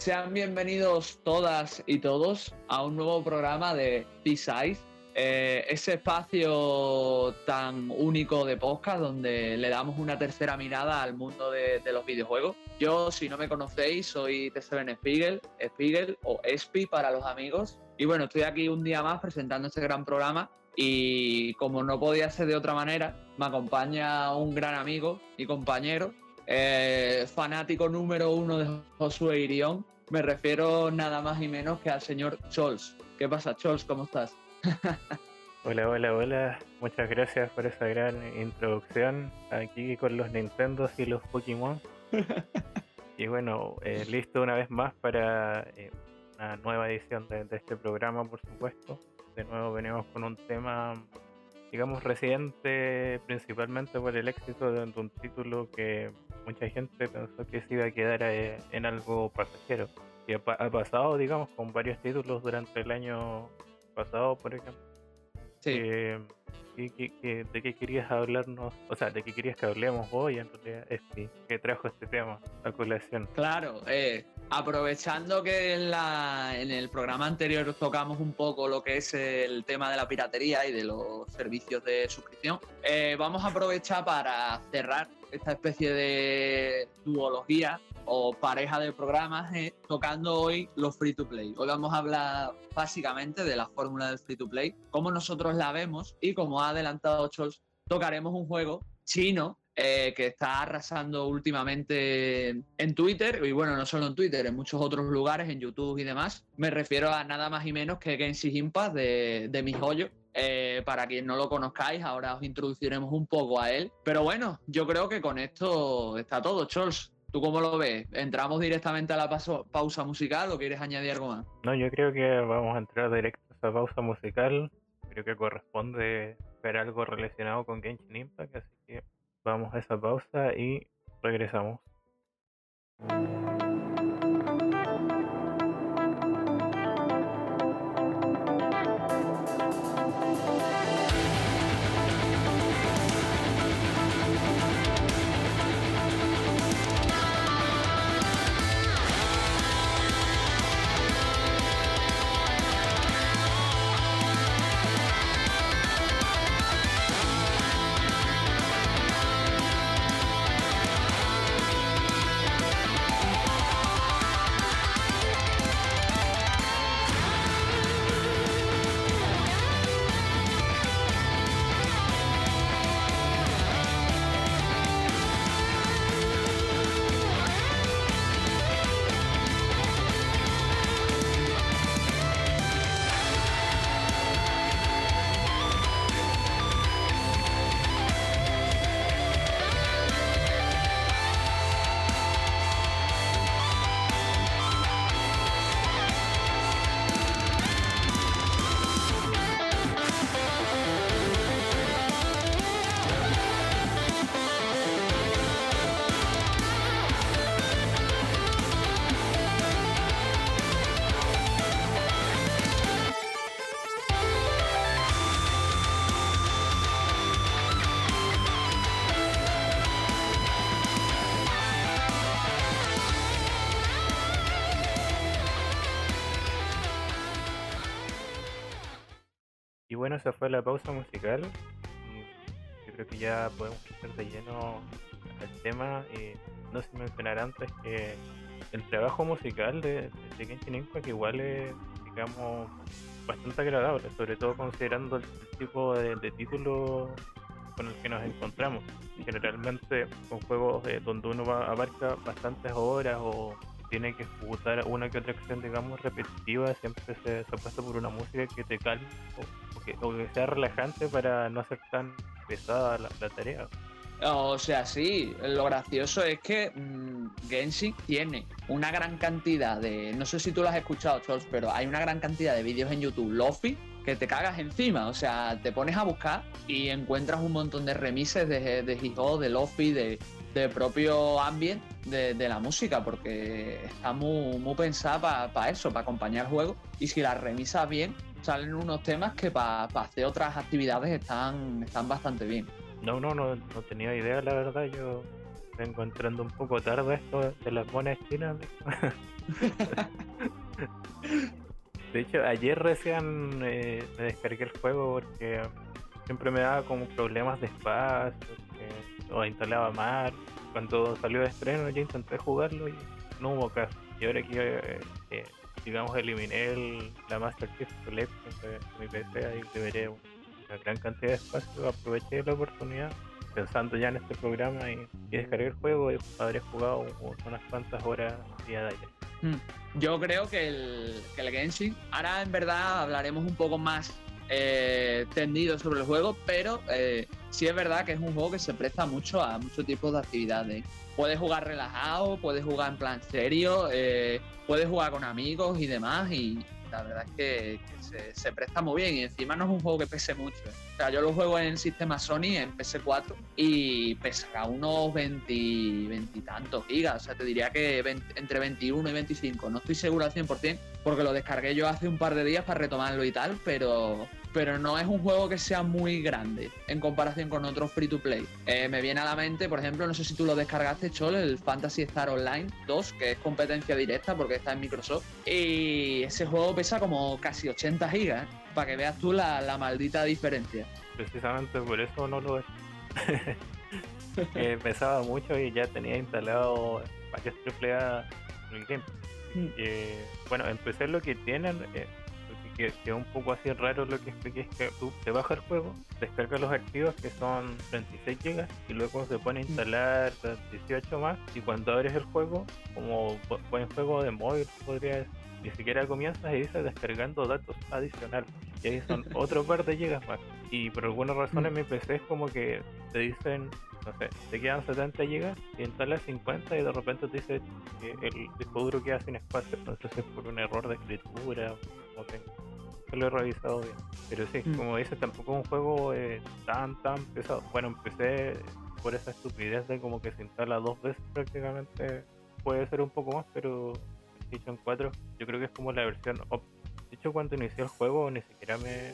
Sean bienvenidos todas y todos a un nuevo programa de T-Size, eh, ese espacio tan único de podcast donde le damos una tercera mirada al mundo de, los videojuegos. Yo, si no me conocéis, soy T7 Spiegel, Spiegel o Espi para los amigos. Y bueno, estoy aquí un día más presentando este gran programa y como no podía ser de otra manera, me acompaña un gran amigo y compañero eh, fanático número uno de Josué Irión. Me refiero nada más y menos que al señor Chols. ¿Qué pasa, Chols? ¿Cómo estás? hola, hola, hola. Muchas gracias por esa gran introducción aquí con los Nintendo y los Pokémon. y bueno, eh, listo una vez más para eh, una nueva edición de este programa, por supuesto. De nuevo venimos con un tema digamos, reciente principalmente por el éxito de un título que mucha gente pensó que se iba a quedar eh, en algo pasajero. Y ha, pasado, digamos, con varios títulos durante el año pasado, por ejemplo. Sí. Eh, de qué querías hablarnos? O sea, ¿de qué querías que hablemos hoy en realidad? que trajo este tema a colación. Claro, eh, aprovechando que en, el programa anterior tocamos un poco lo que es el tema de la piratería y de los servicios de suscripción, eh, vamos a aprovechar para cerrar esta especie de duología o pareja de programas eh, tocando hoy los free to play. Hoy vamos a hablar básicamente de la fórmula del free to play, cómo nosotros la vemos y como ha adelantado Chols, tocaremos un juego chino eh, que está arrasando últimamente en Twitter, y bueno, no solo en Twitter, en muchos otros lugares, en YouTube y demás. Me refiero a nada más y menos que Genshin Impact de, de. Eh, para quien no lo conozcáis, ahora os introduciremos un poco a él. Pero bueno, yo creo que con esto está todo, Chols. ¿Tú cómo lo ves? ¿Entramos directamente a la pausa musical o quieres añadir algo más? No, yo creo que vamos a entrar directo a esa pausa musical. Creo que corresponde ver algo relacionado con Genshin Impact, así que vamos a esa pausa y regresamos. Esa fue la pausa musical. Y yo creo que ya podemos estar de lleno al tema. Y no se mencionar antes que el trabajo musical de, de Genshin Impact igual es, digamos, bastante agradable, sobre todo considerando el, tipo de, título con el que nos encontramos. Generalmente con juegos donde uno va, abarca bastantes horas o tiene que ejecutar una que otra acción, digamos, repetitiva, siempre se, se pasa por una música que te calme o, que, sea relajante para no hacer tan pesada la, tarea. O sea, sí, lo gracioso es que mmm, Genshin tiene una gran cantidad de. No sé si tú lo has escuchado, Chols, pero hay una gran cantidad de vídeos en YouTube, Lofi, que te cagas encima. O sea, te pones a buscar y encuentras un montón de remises de, de hip de Lofi, de, de propio ambiente de, la música, porque está muy, muy pensada para pa eso, para acompañar el juego. Y si la remisas bien, salen unos temas que para pa hacer otras actividades están, están bastante bien. No, no, no, no tenía idea, la verdad. Yo vengo entrando un poco tarde esto de las monedas chinas. de hecho, ayer recién eh, me descargué el juego porque siempre me daba como problemas de espacio, que lo instalaba mal. Cuando salió de estreno ya intenté jugarlo y no hubo caso. Y ahora que eh, eh, digamos eliminé el, la Master Chief Collection de mi PC, ahí deberé una gran cantidad de espacio, aproveché la oportunidad pensando ya en este programa y, y descargué el juego y habré jugado unas cuantas horas día de ayer. Hmm. Yo creo que el, que el Genshin, ahora en verdad hablaremos un poco más eh, tendido sobre el juego, pero eh, sí es verdad que es un juego que se presta mucho a muchos tipos de actividades. Puedes jugar relajado, puedes jugar en plan serio, eh, puedes jugar con amigos y demás, y la verdad es que, que se, se, presta muy bien. Y encima no es un juego que pese mucho. O sea, yo lo juego en el sistema Sony, en PS4, y pesará unos 20, 20 y tantos gigas. O sea, te diría que 20, entre 21 y 25. No estoy seguro al 100%, porque lo descargué yo hace un par de días para retomarlo y tal, pero pero no es un juego que sea muy grande en comparación con otros free to play. Eh, me viene a la mente, por ejemplo, no sé si tú lo descargaste, Chol, el Fantasy Star Online 2, que es competencia directa porque está en Microsoft. Y ese juego pesa como casi 80 gigas, ¿eh? Para que veas tú la, la, maldita diferencia. Precisamente por eso no lo es. eh, pesaba mucho y ya tenía instalado varios AAA en el game. Mm. Eh, bueno, empecé lo que tienen eh, que, que, un poco así raro lo que expliqué es que tú te bajas el juego, descargas los archivos que son 36 GB y luego se pone a instalar 18 más y cuando abres el juego, como buen juego de móvil podría decir, ni siquiera comienzas y dice descargando datos adicionales y ahí son otro par de gigas más y por alguna razón en mi PC es como que te dicen no sé, te quedan 70 GB y instalas 50 y de repente te dice que el disco duro queda sin espacio, entonces es por un error de escritura o que lo he revisado bien. Pero sí, mm. como dices, tampoco es un juego eh, tan, tan pesado. Bueno, empecé por esa estupidez de como que se instala dos veces prácticamente. Puede ser un poco más, pero en 4 yo creo que es como la versión op. De hecho, cuando inicié el juego ni siquiera me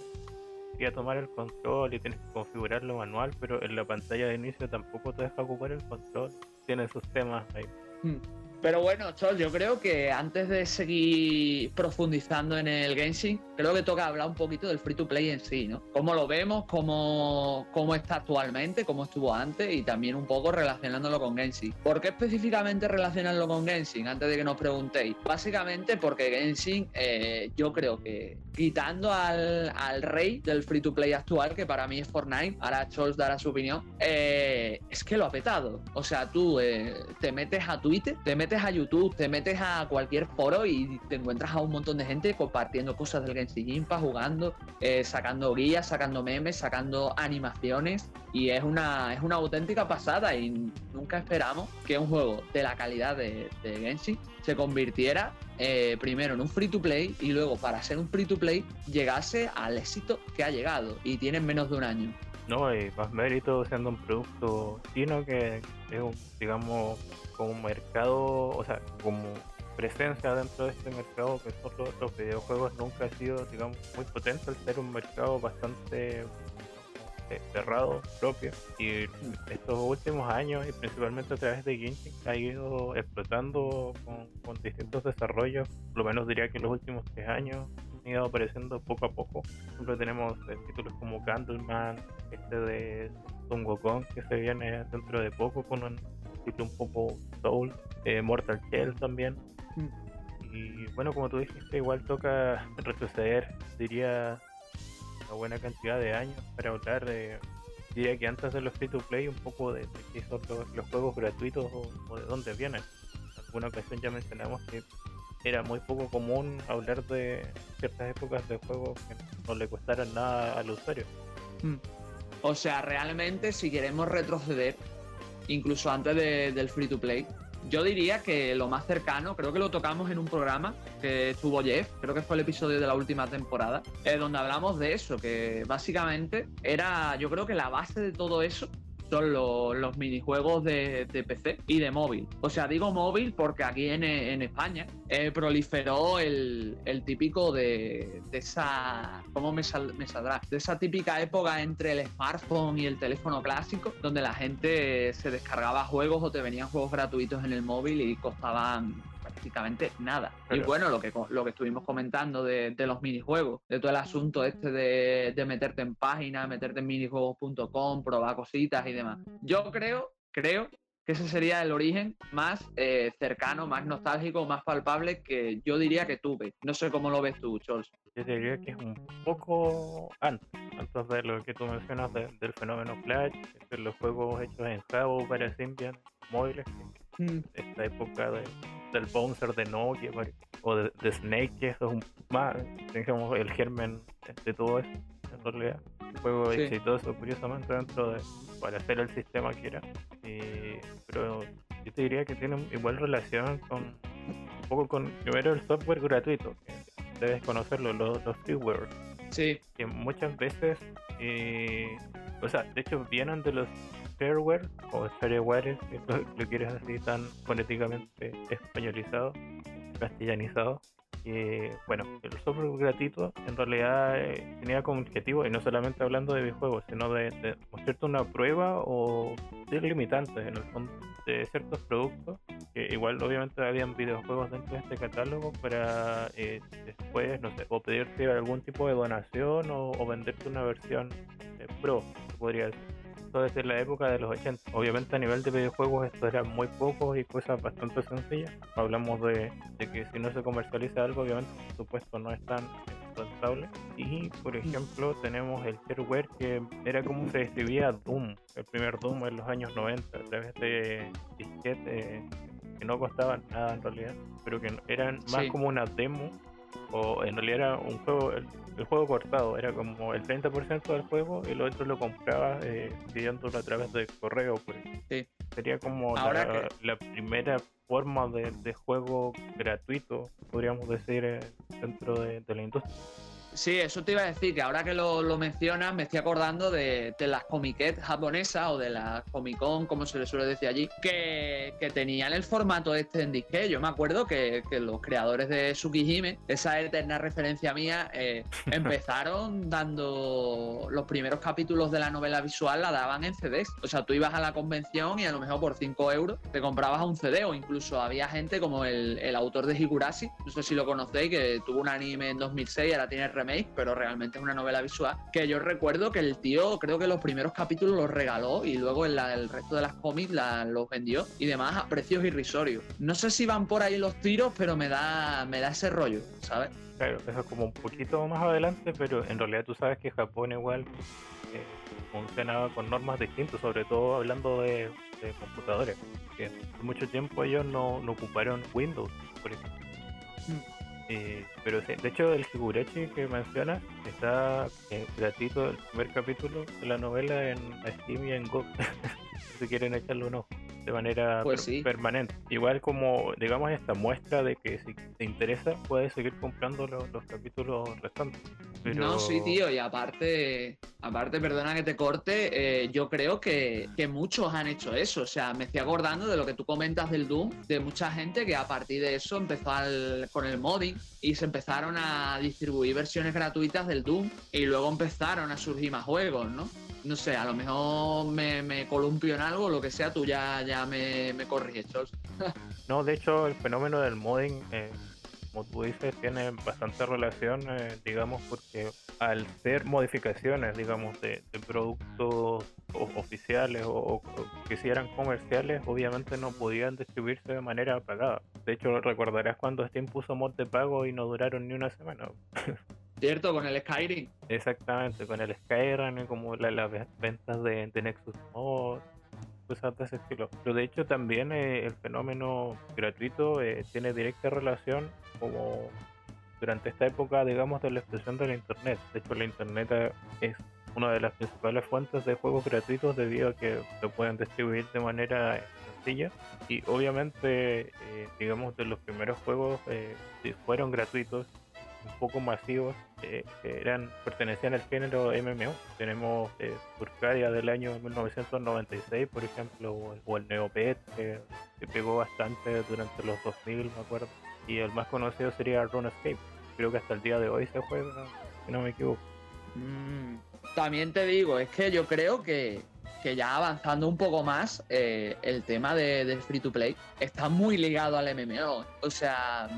a tomar el control y tienes que configurarlo manual, pero en la pantalla de inicio tampoco te deja ocupar el control. Tiene sus temas ahí. Mm. Pero bueno, Chol, yo creo que antes de seguir profundizando en el Genshin, creo que toca hablar un poquito del free to play en sí, ¿no? Cómo lo vemos, cómo, cómo está actualmente, cómo estuvo antes y también un poco relacionándolo con Genshin. ¿Por qué específicamente relacionarlo con Genshin? Antes de que nos preguntéis. Básicamente porque Genshin, eh, yo creo que quitando al, al, rey del free to play actual, que para mí es Fortnite, ahora Chols dará su opinión, eh, es que lo ha petado. O sea, tú eh, te metes a Twitter, te metes a YouTube, te metes a cualquier foro y te encuentras a un montón de gente compartiendo cosas del Genshin Impact, jugando, eh, sacando guías, sacando memes, sacando animaciones y es una, es una auténtica pasada y nunca esperamos que un juego de la calidad de, de Genshin se convirtiera eh, primero en un free to play y luego para ser un free to play llegase al éxito que ha llegado y tiene menos de un año. No, y más mérito siendo un producto chino que es un, digamos, como mercado, o sea, como presencia dentro de este mercado que son los, videojuegos nunca ha sido, digamos, muy potente al ser un mercado bastante cerrado propio. Y estos últimos años y principalmente a través de Genshin ha ido explotando con, con, distintos desarrollos por lo menos diría que en los últimos tres años han ido apareciendo poco a poco. Siempre tenemos eh, títulos como Candleman este de Son Wukong que se viene dentro de poco con un título un poco Soul eh, Mortal Shell también. Mm. y bueno como tú dijiste igual toca retroceder diría una buena cantidad de años para hablar de diría que antes de los free to play un poco de, de qué son los, los, juegos gratuitos o, o, de dónde vienen. En alguna ocasión ya mencionamos que era muy poco común hablar de ciertas épocas de juegos que no le costaran nada al usuario mm. o sea realmente si queremos retroceder incluso antes del free to play. Yo diría que lo más cercano, creo que lo tocamos en un programa que estuvo Jeff, creo que fue el episodio de la última temporada, donde hablamos de eso, que básicamente era, yo creo que la base de todo eso son los, minijuegos de, PC y de móvil. O sea, digo móvil porque aquí en, España eh, proliferó el, típico de, esa. ¿Cómo me, me saldrá? De esa típica época entre el smartphone y el teléfono clásico, donde la gente se descargaba juegos o te venían juegos gratuitos en el móvil y costaban prácticamente nada. Y bueno, lo que, lo que estuvimos comentando de, los minijuegos, de todo el asunto este de, meterte en páginas, meterte en minijuegos.com, probar cositas y demás. Yo creo, creo que ese sería el origen más eh, cercano, más nostálgico, más palpable que yo diría que tuve. No sé cómo lo ves tú, Charles. Yo diría que es un poco antes, antes de lo que tú mencionas del fenómeno Flash, de los juegos hechos en Java para Symbian móviles, mm. esta época de del Bouncer de Nokia o de, Snake, que es un más, digamos, el germen de todo eso, en realidad. Un juego exitoso, curiosamente, dentro de, para hacer el sistema que era. pero yo te diría que tiene igual relación con, un poco con, primero, el software gratuito, que debes conocerlo, los, los freeware. Sí. Que muchas veces, o sea, de hecho vienen de los shareware o shareware, si lo, quieres así tan fonéticamente españolizado, castellanizado. Y bueno, el software gratuito en realidad eh, tenía como objetivo, y no solamente hablando de videojuegos, sino de, mostrarte una prueba o de limitantes en el fondo de ciertos productos. Que igual, obviamente, habían videojuegos dentro de este catálogo para eh, después, no sé, o pedirte algún tipo de donación o, o venderte una versión eh, pro, podría decir desde la época de los 80. Obviamente a nivel de videojuegos esto era muy poco y cosas bastante sencillas. Hablamos de, que si no se comercializa algo, obviamente por supuesto no es tan rentable. Y por ejemplo tenemos el shareware que era como se distribuía Doom, el primer Doom en los años 90 a través de disquetes que no costaban nada en realidad, pero que eran más como una demo o en realidad era un juego, el juego cortado, era como el 30% del juego y lo otro lo compraba eh, pidiéndolo a través de correo. Pues. Sí. Sería como la, la, primera forma de, de, juego gratuito, podríamos decir, eh, dentro de, de la industria. Sí, eso te iba a decir, que ahora que lo, lo mencionas me estoy acordando de, las comiquettes japonesas o de las Comic Con, como se le suele decir allí, que, tenían el formato este en disque. Yo me acuerdo que, los creadores de Tsukihime, esa eterna referencia mía, eh, empezaron dando los primeros capítulos de la novela visual, la daban en CDs. O sea, tú ibas a la convención y a lo mejor por 5 euros te comprabas un CD o incluso había gente como el, el autor de Higurashi, no sé si lo conocéis, que tuvo un anime en 2006 y ahora tiene pero realmente es una novela visual que yo recuerdo que el tío creo que los primeros capítulos los regaló y luego en el resto de las cómics los vendió y demás a precios irrisorios. No sé si van por ahí los tiros, pero me da, me da ese rollo, ¿sabes? Claro, eso es como un poquito más adelante, pero en realidad tú sabes que Japón igual eh, funcionaba con normas distintas, sobre todo hablando de, computadores, que por mucho tiempo ellos no, no ocuparon Windows, por ejemplo. Mm. Eh, pero de hecho el Higurashi que mencionas está eh, gratuito el primer capítulo de la novela en Steam y en Go. si quieren echarle un ojo de manera pues permanente. Igual como, digamos, esta muestra de que si te interesa, puedes seguir comprando los, capítulos restantes. No, sí, tío, y aparte, aparte, perdona que te corte, eh, yo creo que, que, muchos han hecho eso. O sea, me estoy acordando de lo que tú comentas del Doom, de mucha gente que a partir de eso empezó con el modding y se empezaron a distribuir versiones gratuitas del Doom y luego empezaron a surgir más juegos, ¿no? No sé, a lo mejor me, columpio en algo, lo que sea, tú ya, ya me, me corriges, no, de hecho, el fenómeno del modding, eh, como tú dices, tiene bastante relación, eh, digamos, porque al ser modificaciones, digamos, de, productos oficiales o, que si eran comerciales, obviamente no podían distribuirse de manera pagada. De hecho, recordarás cuando Steam puso mod de pago y no duraron ni una semana. ¿Cierto? Con el Skyrim. Exactamente, con el Skyrim, como las ventas de, Nexus Mod, cosas de ese estilo. Pero de hecho también eh, el fenómeno gratuito eh, tiene directa relación como durante esta época, digamos, de la explosión de la Internet. De hecho, la Internet eh, es una de las principales fuentes de juegos gratuitos debido a que se pueden distribuir de manera sencilla y obviamente eh, digamos de los primeros juegos eh, fueron gratuitos un poco masivos eh, que eran pertenecían al género MMO. Tenemos eh, del año 1996, por ejemplo, o el, Neopet, que, pegó bastante durante los 2000, me acuerdo. Y el más conocido sería RuneScape. Creo que hasta el día de hoy se juega, si no me equivoco. Mm, también te digo, es que yo creo que, ya avanzando un poco más, eh, el tema de, free to play está muy ligado al MMO. O sea,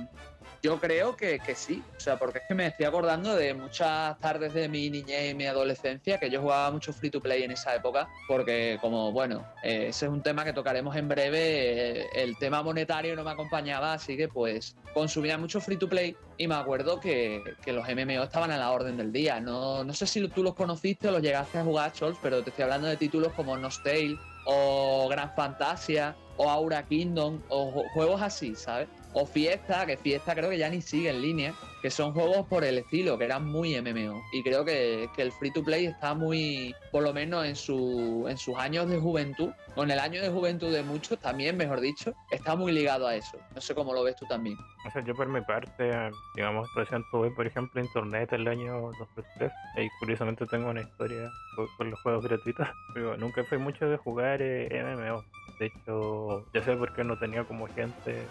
yo creo que, que, sí, o sea, porque es que me estoy acordando de muchas tardes de mi niñez y mi adolescencia que yo jugaba mucho free to play en esa época, porque como, bueno, eh, ese es un tema que tocaremos en breve, eh, el tema monetario no me acompañaba, así que pues consumía mucho free to play y me acuerdo que, que los MMO estaban a la orden del día. No, no sé si tú los conociste o los llegaste a jugar, Chols, pero te estoy hablando de títulos como Nostale o Gran Fantasia o Aura Kingdom o juegos así, ¿sabes? O Fiesta, que Fiesta creo que ya ni sigue en línea, que son juegos por el estilo, que eran muy MMO. Y creo que, el free to play está muy, por lo menos en, su, en sus años de juventud, o en el año de juventud de muchos también, mejor dicho, está muy ligado a eso. No sé cómo lo ves tú también. O sea, yo por mi parte, digamos, recién tuve, por ejemplo, internet el año 2003, y curiosamente tengo una historia con, los juegos gratuitos, pero nunca fui mucho de jugar eh, MMO. De hecho, ya sé por qué no tenía como gente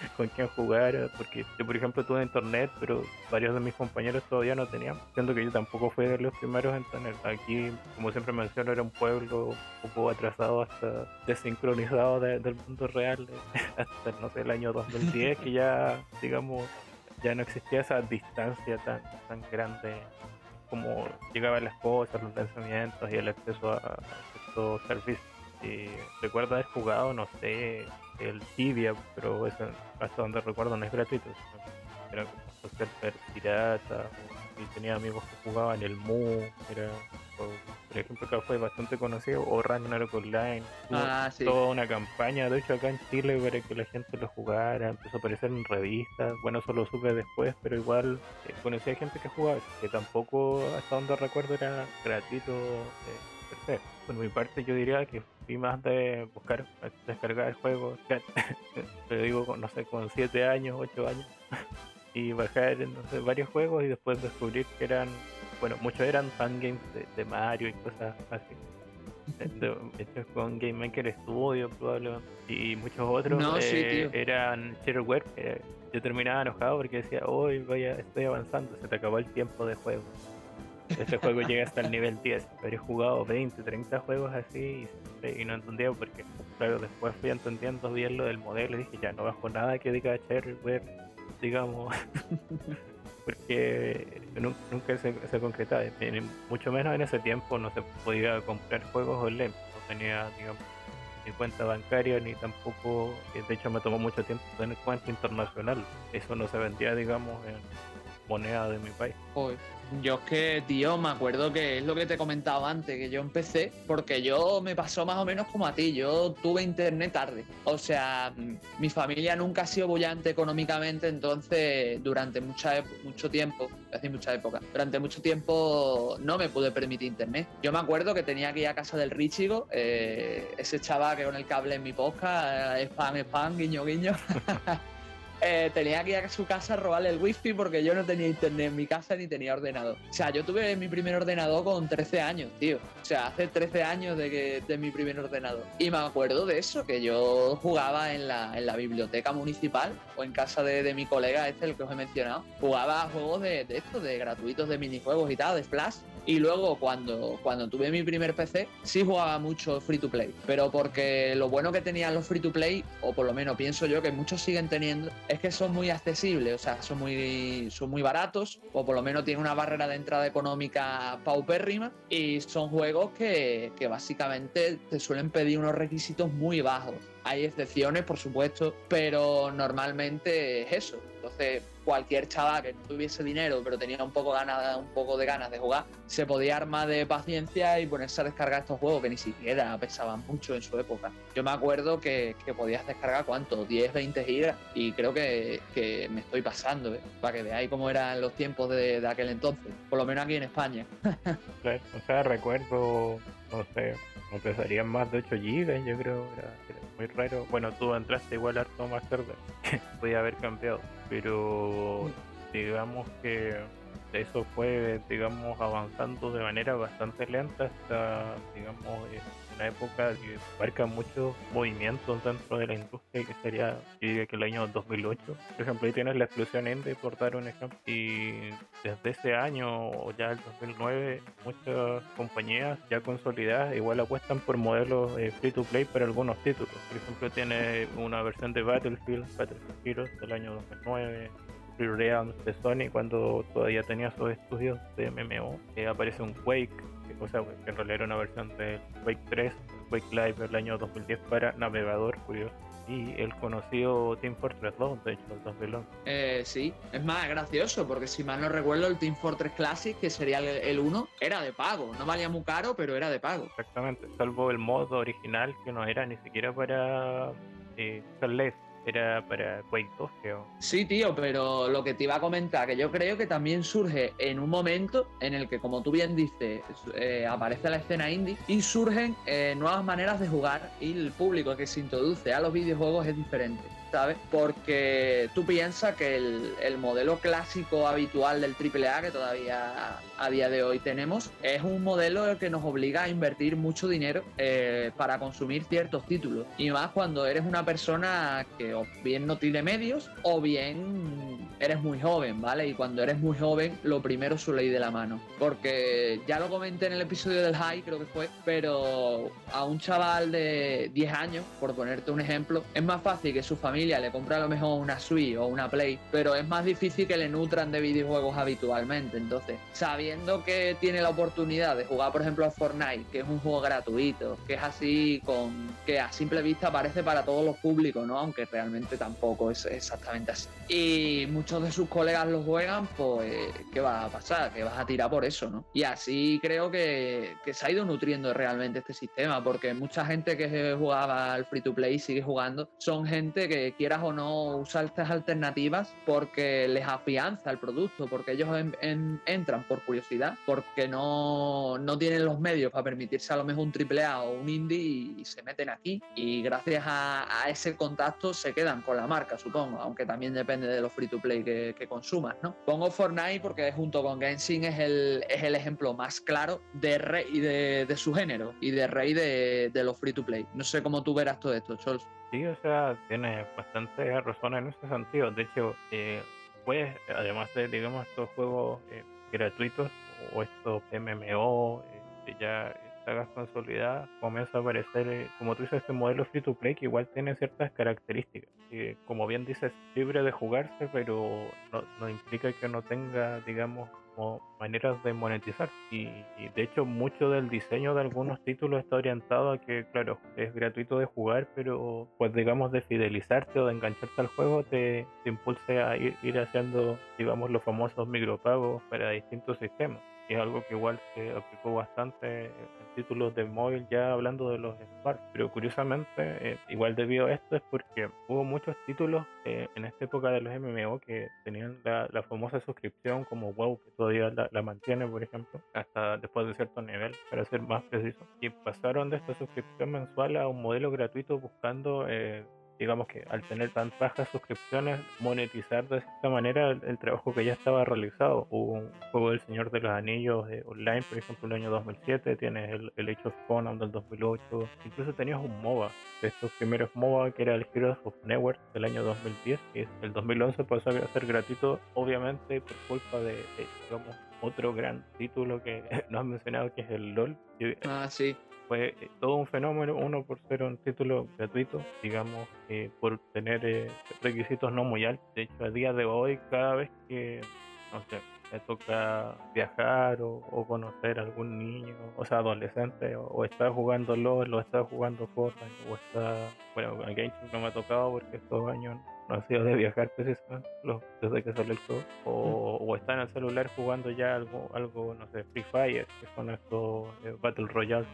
con quien jugar, porque yo por ejemplo tuve internet, pero varios de mis compañeros todavía no tenían, siendo que yo tampoco fui de los primeros en tener. Aquí, como siempre menciono, era un pueblo un poco atrasado hasta desincronizado del mundo real, hasta no sé, el año 2010, que ya, digamos, ya no existía esa distancia tan, tan grande como llegaban las cosas, los lanzamientos y el acceso a, estos servicios. Y recuerdo haber jugado, no sé, el Tibia, pero eso hasta donde recuerdo no es gratuito. Era como ser pirata, y tenía amigos que jugaban el Mu, era, por ejemplo, acá fue bastante conocido, o Ragnarok Online, ah, toda una campaña, de hecho acá en Chile para que la gente lo jugara, empezó a aparecer en revistas, bueno, eso lo supe después, pero igual eh, conocía gente que jugaba, que tampoco hasta donde recuerdo era gratuito. Eh, por mi parte yo diría que fui más de buscar descargar el juego, te digo, no sé, con 7 años, 8 años, y bajar varios juegos y después descubrir que eran, bueno, muchos eran fangames de, de Mario y cosas así. Hechos con Game Maker Studio probablemente y muchos otros eh, eran shareware yo terminaba enojado porque decía hoy voy estoy avanzando se te acabó el tiempo de juego este juego llega hasta el nivel 10, pero he jugado 20, 30 juegos así y, no entendía porque, claro, después fui entendiendo bien lo del modelo y dije, ya no bajo nada que diga web digamos, porque nunca se, concretaba, mucho menos en ese tiempo no se podía comprar juegos online, no tenía, digamos, ni cuenta bancaria ni tampoco, de hecho me tomó mucho tiempo tener cuenta internacional, eso no se vendía, digamos, en moneda de mi país. Yo es que, tío, me acuerdo que es lo que te comentaba antes, que yo empecé, porque yo me pasó más o menos como a ti, yo tuve internet tarde. O sea, mi familia nunca ha sido bullante económicamente, entonces durante mucha, mucho tiempo, hace mucha época, durante mucho tiempo no me pude permitir internet. Yo me acuerdo que tenía que ir a casa del Richigo, eh, ese chaval que con el cable en mi posca, eh, spam, spam, guiño, guiño. Eh, tenía que ir a su casa a robarle el wifi porque yo no tenía internet en mi casa ni tenía ordenador. O sea, yo tuve mi primer ordenador con 13 años, tío. O sea, hace 13 años de, que, de mi primer ordenador. Y me acuerdo de eso, que yo jugaba en la, en la biblioteca municipal o en casa de, mi colega este, el que os he mencionado. Jugaba juegos de, de estos, de gratuitos, de minijuegos y tal, de Flash. Y luego cuando, cuando tuve mi primer PC, sí jugaba mucho free to play. Pero porque lo bueno que tenían los free to play, o por lo menos pienso yo que muchos siguen teniendo, es que son muy accesibles, o sea, son muy, son muy baratos, o por lo menos tienen una barrera de entrada económica paupérrima, y son juegos que, que básicamente te suelen pedir unos requisitos muy bajos. Hay excepciones, por supuesto, pero normalmente es eso. Entonces, cualquier chaval que no tuviese dinero, pero tenía un poco, ganas, un poco de ganas de jugar, se podía armar de paciencia y ponerse a descargar estos juegos que ni siquiera pesaban mucho en su época. Yo me acuerdo que, podías descargar cuánto, 10, 20 gigas, y creo que, me estoy pasando, ¿eh? para que veáis cómo eran los tiempos de, aquel entonces, por lo menos aquí en España. o sea, recuerdo, no sé, no pesarían más de 8 GB, yo creo, era, muy raro. Bueno, tú entraste igual harto más tarde, podía haber cambiado, pero digamos que eso fue, digamos, avanzando de manera bastante lenta hasta, digamos, una época que abarca muchos movimientos dentro de la industria, que sería, yo que el año 2008. Por ejemplo, ahí tienes la explosión Indie, por dar un ejemplo, y desde ese año o ya el 2009, muchas compañías ya consolidadas igual apuestan por modelos eh, free to play para algunos títulos. Por ejemplo, tiene una versión de Battlefield, Battlefield Heroes del año 2009 Realms de Sony cuando todavía tenía sus estudios de MMO. Eh, aparece un Quake, o sea, que en realidad era una versión de Quake 3, Quake Live del año 2010 para navegador, curioso. Y el conocido Team Fortress 2, de hecho, el 2011. Eh, sí, es más gracioso, porque si mal no recuerdo, el Team Fortress Classic, que sería el, 1, era de pago. No valía muy caro, pero era de pago. Exactamente, salvo el modo original, que no era ni siquiera para eh, era para Quake 2, creo. Sí, tío, pero lo que te iba a comentar, que yo creo que también surge en un momento en el que, como tú bien dices, eh, aparece la escena indie y surgen eh, nuevas maneras de jugar y el público que se introduce a los videojuegos es diferente. ¿sabes? Porque tú piensas que el, modelo clásico habitual del AAA que todavía a día de hoy tenemos es un modelo que nos obliga a invertir mucho dinero eh, para consumir ciertos títulos. Y más cuando eres una persona que bien no tiene medios o bien eres muy joven, ¿vale? Y cuando eres muy joven, lo primero suele ir de la mano. Porque ya lo comenté en el episodio del High, creo que fue, pero a un chaval de 10 años, por ponerte un ejemplo, es más fácil que su familia le compra a lo mejor una Switch o una Play, pero es más difícil que le nutran de videojuegos habitualmente. Entonces, sabiendo que tiene la oportunidad de jugar, por ejemplo, a Fortnite, que es un juego gratuito, que es así con que a simple vista parece para todos los públicos, ¿no? Aunque realmente tampoco es exactamente así. Y muchos de sus colegas lo juegan, pues, ¿qué va a pasar? Que vas a tirar por eso, ¿no? Y así creo que, que se ha ido nutriendo realmente este sistema, porque mucha gente que jugaba al free to play sigue jugando, son gente que quieras o no usar estas alternativas porque les afianza el producto, porque ellos entran por curiosidad, porque no, no, tienen los medios para permitirse a lo mejor un AAA o un indie y, se meten aquí. Y gracias a, ese contacto se quedan con la marca, supongo, aunque también depende de los free to play que, que consumas, ¿no? Pongo Fortnite porque junto con Genshin es el, es el ejemplo más claro de rey de, de su género y de rey de, de, los free to play. No sé cómo tú verás todo esto, Chols. Sí, o sea, tiene bastante razón en ese sentido. De hecho, eh, pues, además de, digamos, estos juegos eh, gratuitos o estos MMO, eh, ya sagas consolidadas, comienza a aparecer, eh, como tú dices, este modelo free to play que igual tiene ciertas características. como bien dices, libre de jugarse, pero no, no implica que no tenga, digamos, maneras de monetizar. Y, de hecho mucho del diseño de algunos títulos está orientado a que, claro, es gratuito de jugar, pero pues digamos de fidelizarte o de engancharte al juego te, impulse a ir, ir haciendo, digamos, los famosos micropagos para distintos sistemas es algo que igual se aplicó bastante en títulos de móvil, ya hablando de los smart. Pero curiosamente, eh, igual debido a esto es porque hubo muchos títulos eh, en esta época de los MMO que tenían la, famosa suscripción como WoW, que todavía la, la, mantiene, por ejemplo, hasta después de cierto nivel, para ser más preciso. Y pasaron de esta suscripción mensual a un modelo gratuito buscando eh, digamos que al tener tan bajas suscripciones, monetizar de esta manera el, trabajo que ya estaba realizado. Hubo un juego del Señor de los Anillos eh, online, por ejemplo, en el año 2007, tienes el, el Age of Conan del 2008, incluso tenías un MOBA, de estos primeros MOBA que era el Heroes of Network del año 2010, que el 2011 pasó a ser gratuito, obviamente por culpa de, digamos, otro gran título que no has mencionado que es el LOL. Ah, sí fue eh, todo un fenómeno, uno por ser un título gratuito, digamos, eh, por tener eh, requisitos no muy altos. De hecho, a día de hoy, cada vez que, no sé, le toca viajar o, conocer a algún niño, o sea, adolescente, o, está jugando LOL, o está jugando Fortnite, o está, bueno, a Genshin no me ha tocado porque estos años no ha sido de viajar precisamente desde que sale el juego, o, o, está en el celular jugando ya algo, algo no sé, Free Fire, que son estos eh, Battle Royale,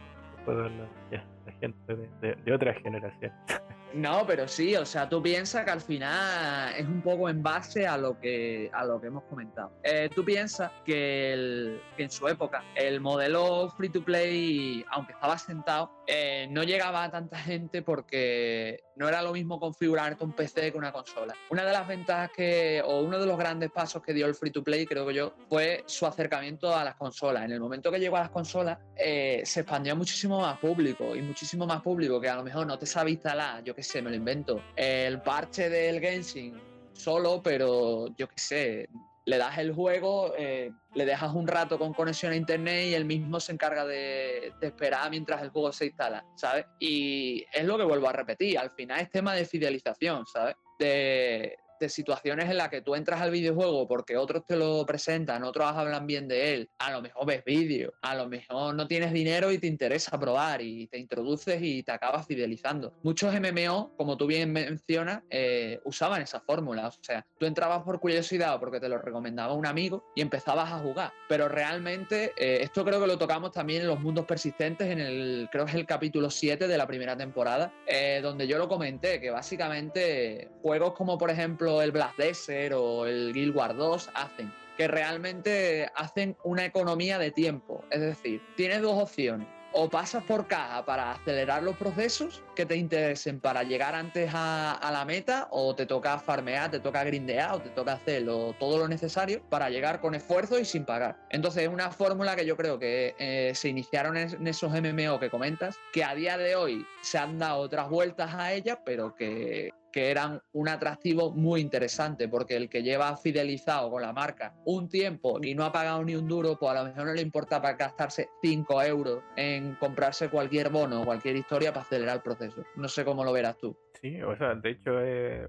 gente de, otras generaciones. No, pero sí, o sea, tú piensas que al final es un poco en base a lo que, a lo que hemos comentado. Eh, tú piensas que, en su época el modelo free to play, aunque estaba sentado, eh, no llegaba a tanta gente porque no era lo mismo configurarte un PC que una consola. Una de las ventajas que, o uno de los grandes pasos que dio el free to play, creo que yo, fue su acercamiento a las consolas. En el momento que llegó a las consolas, eh, se expandió muchísimo más público y muchísimo más público que a lo mejor no te sabe instalar, yo qué sé, me lo invento, el parche del Genshin solo, pero yo qué sé, le das el juego, eh, le dejas un rato con conexión a internet y él mismo se encarga de, de, esperar mientras el juego se instala, ¿sabes? Y es lo que vuelvo a repetir, al final es tema de fidelización, ¿sabes? De, de situaciones en las que tú entras al videojuego porque otros te lo presentan, otros hablan bien de él, a lo mejor ves vídeo, a lo mejor no tienes dinero y te interesa probar y te introduces y te acabas fidelizando. Muchos MMO, como tú bien mencionas, eh, usaban esa fórmula, o sea, tú entrabas por curiosidad o porque te lo recomendaba un amigo y empezabas a jugar, pero realmente eh, esto creo que lo tocamos también en los mundos persistentes, en el, creo que es el capítulo 7 de la primera temporada, eh, donde yo lo comenté, que básicamente juegos como por ejemplo el Black Desert o el Guild Wars 2 hacen, que realmente hacen una economía de tiempo. Es decir, tienes dos opciones. O pasas por caja para acelerar los procesos que te interesen para llegar antes a, la meta, o te toca farmear, te toca grindear, o te toca hacer todo lo necesario para llegar con esfuerzo y sin pagar. Entonces es una fórmula que yo creo que eh, se iniciaron en, esos MMO que comentas, que a día de hoy se han dado otras vueltas a ella, pero que que eran un atractivo muy interesante, porque el que lleva fidelizado con la marca un tiempo y no ha pagado ni un duro, pues a lo mejor no le importa para gastarse 5 euros en comprarse cualquier bono o cualquier historia para acelerar el proceso. No sé cómo lo verás tú. Sí, o sea, de hecho, eh,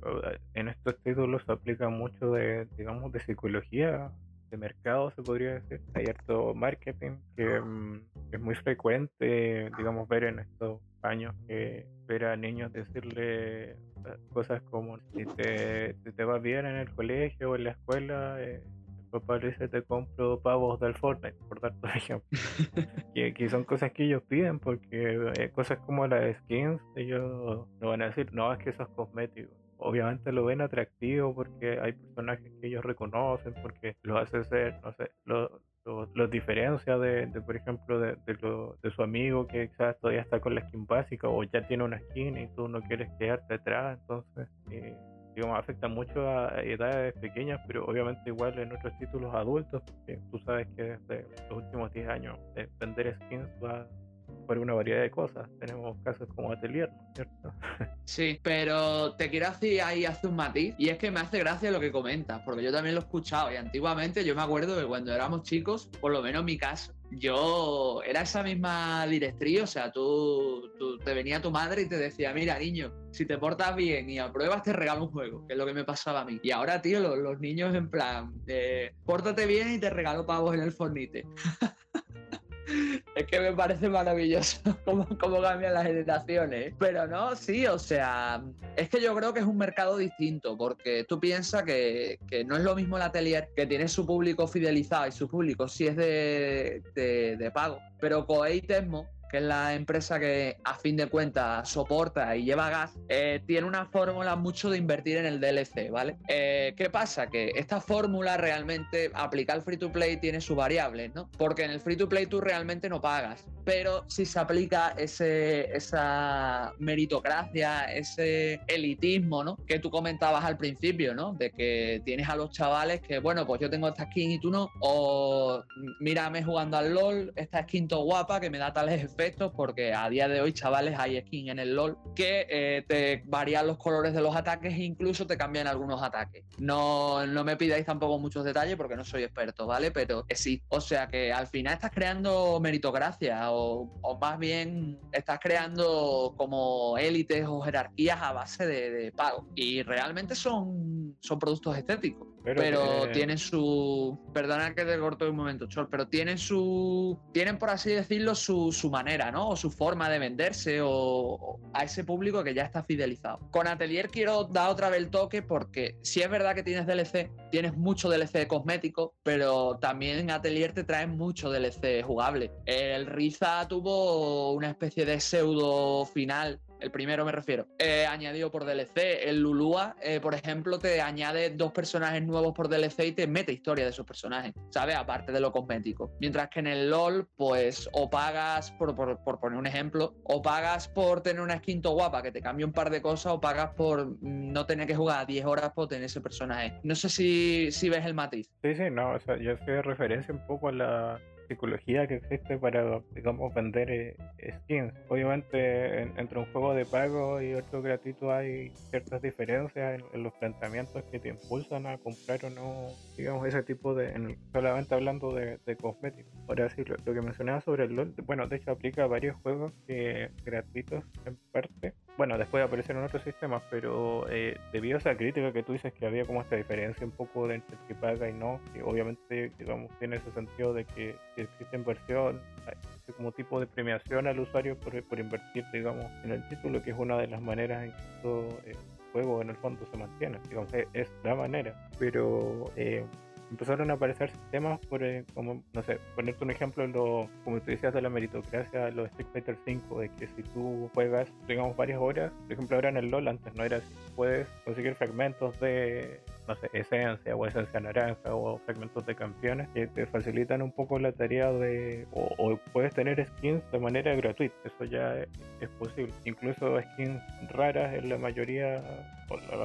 en estos títulos se aplica mucho de, digamos, de psicología de mercado, se podría decir. Hay harto marketing que, mm, es muy frecuente, digamos, ver en estos años que ver a niños decirle eh, cosas como si te, te va bien en el colegio o en la escuela, eh, papá dice te compro pavos del Fortnite, por dar tu ejemplo. que, son cosas que ellos piden porque eh, cosas como las skins, ellos no van a decir, no, es que eso es cosmético obviamente lo ven atractivo porque hay personajes que ellos reconocen, porque lo hace ser, no sé, lo, lo, diferencia de, por ejemplo, de, de, su amigo que quizás todavía está con la skin básica o ya tiene una skin y tú no quieres quedarte atrás, entonces, eh, digamos, afecta mucho a edades pequeñas, pero obviamente igual en otros títulos adultos, porque tú sabes que desde los últimos 10 años vender skins va por una variedad de cosas. Tenemos casos como Atelier, ¿no es cierto? Sí, pero te quiero decir ahí hace un matiz y es que me hace gracia lo que comentas, porque yo también lo he escuchado y antiguamente yo me acuerdo que cuando éramos chicos, por lo menos en mi caso, yo era esa misma directriz, o sea, tú, te venía tu madre y te decía, mira niño, si te portas bien y apruebas te regalo un juego, que es lo que me pasaba a mí. Y ahora, tío, los, los niños en plan, eh, pórtate bien y te regalo pavos en el fornite. es que me parece maravilloso cómo, cómo, cambian las generaciones. Pero no, sí, o sea, es que yo creo que es un mercado distinto, porque tú piensas que, que no es lo mismo el atelier que tiene su público fidelizado y su público sí es de, de, de pago. Pero Koei Tecmo que es la empresa que a fin de cuentas soporta y lleva gas, eh, tiene una fórmula mucho de invertir en el DLC, ¿vale? Eh, ¿Qué pasa? Que esta fórmula realmente aplica al free to play tiene sus variables, ¿no? Porque en el free to play tú realmente no pagas, pero si se aplica ese, esa meritocracia, ese elitismo, ¿no? Que tú comentabas al principio, ¿no? De que tienes a los chavales que, bueno, pues yo tengo esta skin y tú no, o mírame jugando al LOL, esta skin to guapa que me da tales porque a día de hoy, chavales, hay skin en el LOL que eh, te varían los colores de los ataques e incluso te cambian algunos ataques. No, no me pidáis tampoco muchos detalles porque no soy experto, ¿vale? Pero sí. O sea que al final estás creando meritocracia o, o más bien estás creando como élites o jerarquías a base de, pago. Y realmente son, son productos estéticos. Pero, tienen su. Perdona que te corto un momento, Chol, pero tienen su. Tienen, por así decirlo, su, su manera, ¿no? O su forma de venderse o, a ese público que ya está fidelizado. Con Atelier quiero dar otra vez el toque porque si es verdad que tienes DLC, tienes mucho DLC cosmético, pero también Atelier te traen mucho DLC jugable. El Riza tuvo una especie de pseudo final el primero me refiero. Eh, añadido por DLC. El Lulua, eh, por ejemplo, te añade dos personajes nuevos por DLC y te mete historia de esos personajes, ¿sabes? Aparte de lo cosmético. Mientras que en el LOL, pues, o pagas, por, poner un ejemplo, o pagas por tener una skin guapa que te cambie un par de cosas, o pagas por no tener que jugar 10 horas por tener ese personaje. No sé si, si ves el matiz. Sí, sí, no, o sea, yo de referencia un poco a la psicología que existe para, digamos, vender eh, skins. Obviamente, entre un juego de pago y otro gratuito hay ciertas diferencias en, los planteamientos que te impulsan a comprar o no, digamos, ese tipo de, solamente hablando de, cosméticos. Ahora sí, lo, que mencionaba sobre el LOL, bueno, de hecho aplica a varios juegos que, gratuitos en parte bueno, después aparecieron otros sistemas, pero eh, debido a esa crítica que tú dices que había como esta diferencia un poco de entre el que paga y no, que obviamente, digamos, tiene ese sentido de que existe inversión, existe como tipo de premiación al usuario por, por invertir, digamos, en el título, que es una de las maneras en que todo el juego en el fondo se mantiene, digamos, es la manera, pero... Eh, empezaron a aparecer sistemas por, eh, como, no sé, ponerte un ejemplo, lo, como tú decías de la meritocracia, los Street Fighter 5, de que si tú juegas, digamos, varias horas, por ejemplo, ahora en el LOL, antes no era así, puedes conseguir fragmentos de no sé, esencia o esencia naranja o fragmentos de campeones que te facilitan un poco la tarea de, o, puedes tener skins de manera gratuita, eso ya es, posible. Incluso skins raras en la mayoría,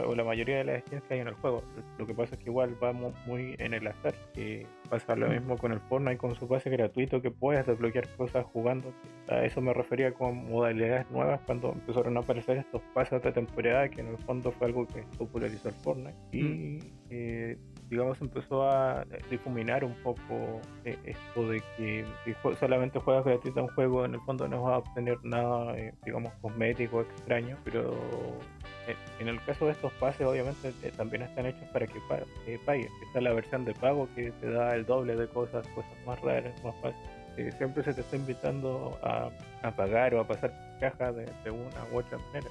o la, mayoría de las skins que hay en el juego. Lo que pasa es que igual vamos muy en el azar. Y pasa lo mismo con el Fortnite con su pase gratuito que puedes desbloquear cosas jugando. A eso me refería con modalidades nuevas cuando empezaron a aparecer estos pases de temporada que en el fondo fue algo que popularizó el Fortnite. Y mm eh, digamos, empezó a difuminar un poco eh, esto de que si solamente juegas gratis a un juego, en el fondo no vas a obtener nada, eh, digamos, cosmético, extraño, pero en el caso de estos pases, obviamente también están hechos para que pagues. Está la versión de pago que te da el doble de cosas, cosas más raras, más fáciles. siempre se te está invitando a, pagar o a pasar caja de, de una u otra manera.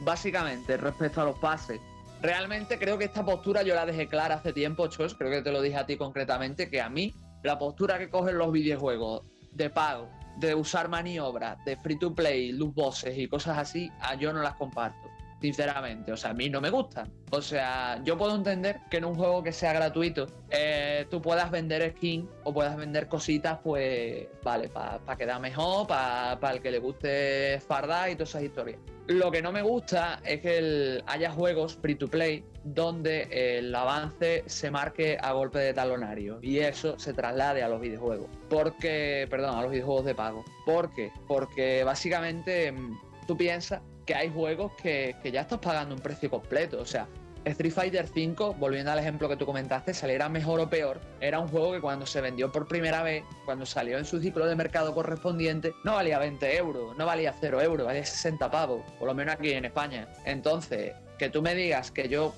Básicamente, respecto a los pases, realmente creo que esta postura yo la dejé clara hace tiempo, Chos, creo que te lo dije a ti concretamente, que a mí la postura que cogen los videojuegos de pago, de usar maniobras, de free to play, loot bosses y cosas así, a yo no las comparto sinceramente. O sea, a mí no me gustan. O sea, yo puedo entender que en un juego que sea gratuito eh, tú puedas vender skin o puedas vender cositas, pues vale, para quedar mejor, para el que le guste fardar y todas esas historias. Lo que no me gusta es que haya juegos free to play donde el avance se marque a golpe de talonario y eso se traslade a los videojuegos. Porque, perdón, a los videojuegos de pago. ¿Por qué? Porque básicamente mm, tú piensas que hay juegos que, ya estás pagando un precio completo. O sea, Street Fighter V, volviendo al ejemplo que tú comentaste, saliera mejor o peor, era un juego que cuando se vendió por primera vez, cuando salió en su ciclo de mercado correspondiente, no valía 20 euros, no valía 0 euros, valía 60 pavos, por lo menos aquí en España. Entonces, que tú me digas que yo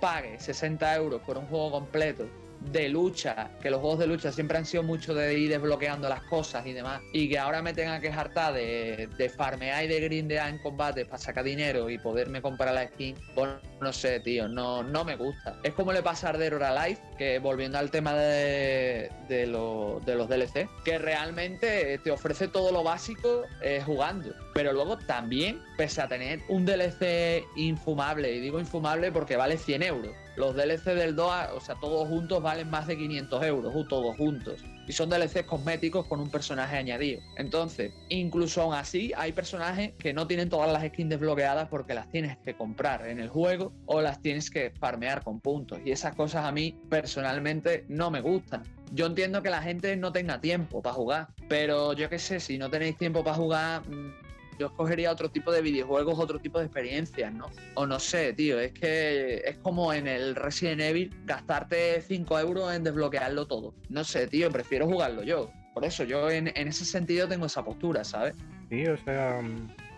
pague 60 euros por un juego completo de lucha, que los juegos de lucha siempre han sido mucho de ir desbloqueando las cosas y demás, y que ahora me tenga que hartar de, de farmear y de grindear en combate para sacar dinero y poderme comprar la skin, pues no sé, tío, no, no me gusta. Es como le pasa a Dead or Alive, que volviendo al tema de, de, los DLC, que realmente te ofrece todo lo básico eh, jugando, pero luego también, pese a tener un DLC infumable, y digo infumable porque vale 100 euros, los DLC del DOA, o sea, todos juntos valen más de 500 euros, todos juntos. y son DLCs cosméticos con un personaje añadido. Entonces, incluso aún así, hay personajes que no tienen todas las skins desbloqueadas porque las tienes que comprar en el juego o las tienes que farmear con puntos. Y esas cosas a mí personalmente no me gustan. Yo entiendo que la gente no tenga tiempo para jugar, pero yo qué sé, si no tenéis tiempo para jugar, mm, yo escogería otro tipo de videojuegos, otro tipo de experiencias, ¿no? O no sé, tío, es que es como en el Resident Evil gastarte 5 euros en desbloquearlo todo. No sé, tío, prefiero jugarlo yo. Por eso yo en, en ese sentido tengo esa postura, ¿sabes? Sí, o sea,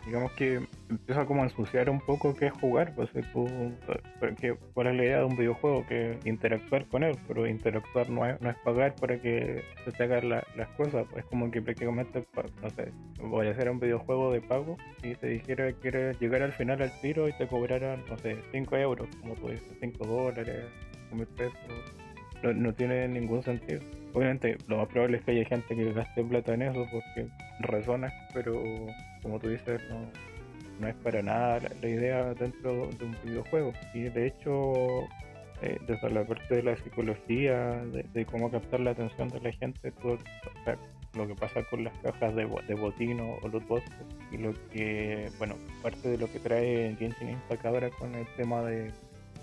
digamos que empieza como a ensuciar un poco qué es jugar, pues porque cuál es la idea de un videojuego, que interactuar con él, pero interactuar no es, no es pagar para que se te hagan las cosas, pues es como que prácticamente, no sé, voy a hacer un videojuego de pago y te dijera que quieres llegar al final al tiro y te cobraran, no sé, 5 euros, como tú dices, 5 dólares, 5 mil pesos, no, no tiene ningún sentido. Obviamente, lo más probable es que haya gente que gaste plata en eso porque razona, pero como tú dices, no, no es para nada la, idea dentro de un videojuego. Y de hecho, eh, desde la parte de la psicología, de, cómo captar la atención de la gente, todo, lo que pasa con las cajas de, de botino o los bots, y lo que, bueno, parte de lo que trae Genshin Impact ahora con el tema de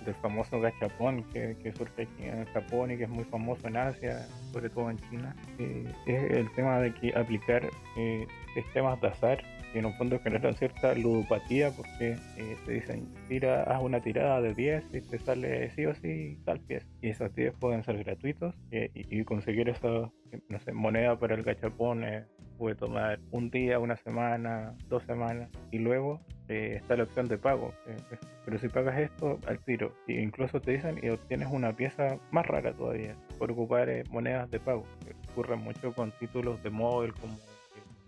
del famoso gachapón que, que, surge aquí en Japón y que es muy famoso en Asia, sobre todo en China, eh, es el tema de que aplicar eh, sistemas de azar que en un fondo generan cierta ludopatía porque eh, te dicen tira, haz una tirada de 10 y te sale sí o sí tal pieza y esos 10 pueden ser gratuitos y, conseguir esa no sé, moneda para el gachapón puede tomar un día, una semana, dos semanas y luego eh, está la opción de pago. Eh, pero si pagas esto al tiro, e incluso te dicen y obtienes una pieza más rara todavía por ocupar eh, monedas de pago. ocurre mucho con títulos de móvil como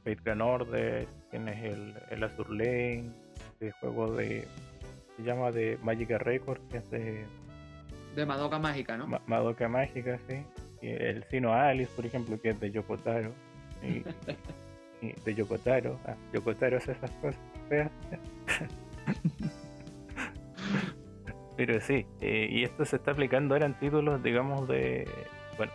Fate Order, tienes el, el Azur Lane, el juego de. se llama de Magica Records, que es de. De Madoka Mágica, ¿no? Madoka Mágica, sí. Y el Sino Alice, por ejemplo, que es de Yokotaro. Y, de Yokotaro. Ah, Yokotaro es esas cosas. Pero sí, eh, y esto se está aplicando ahora en títulos, digamos, de. Bueno,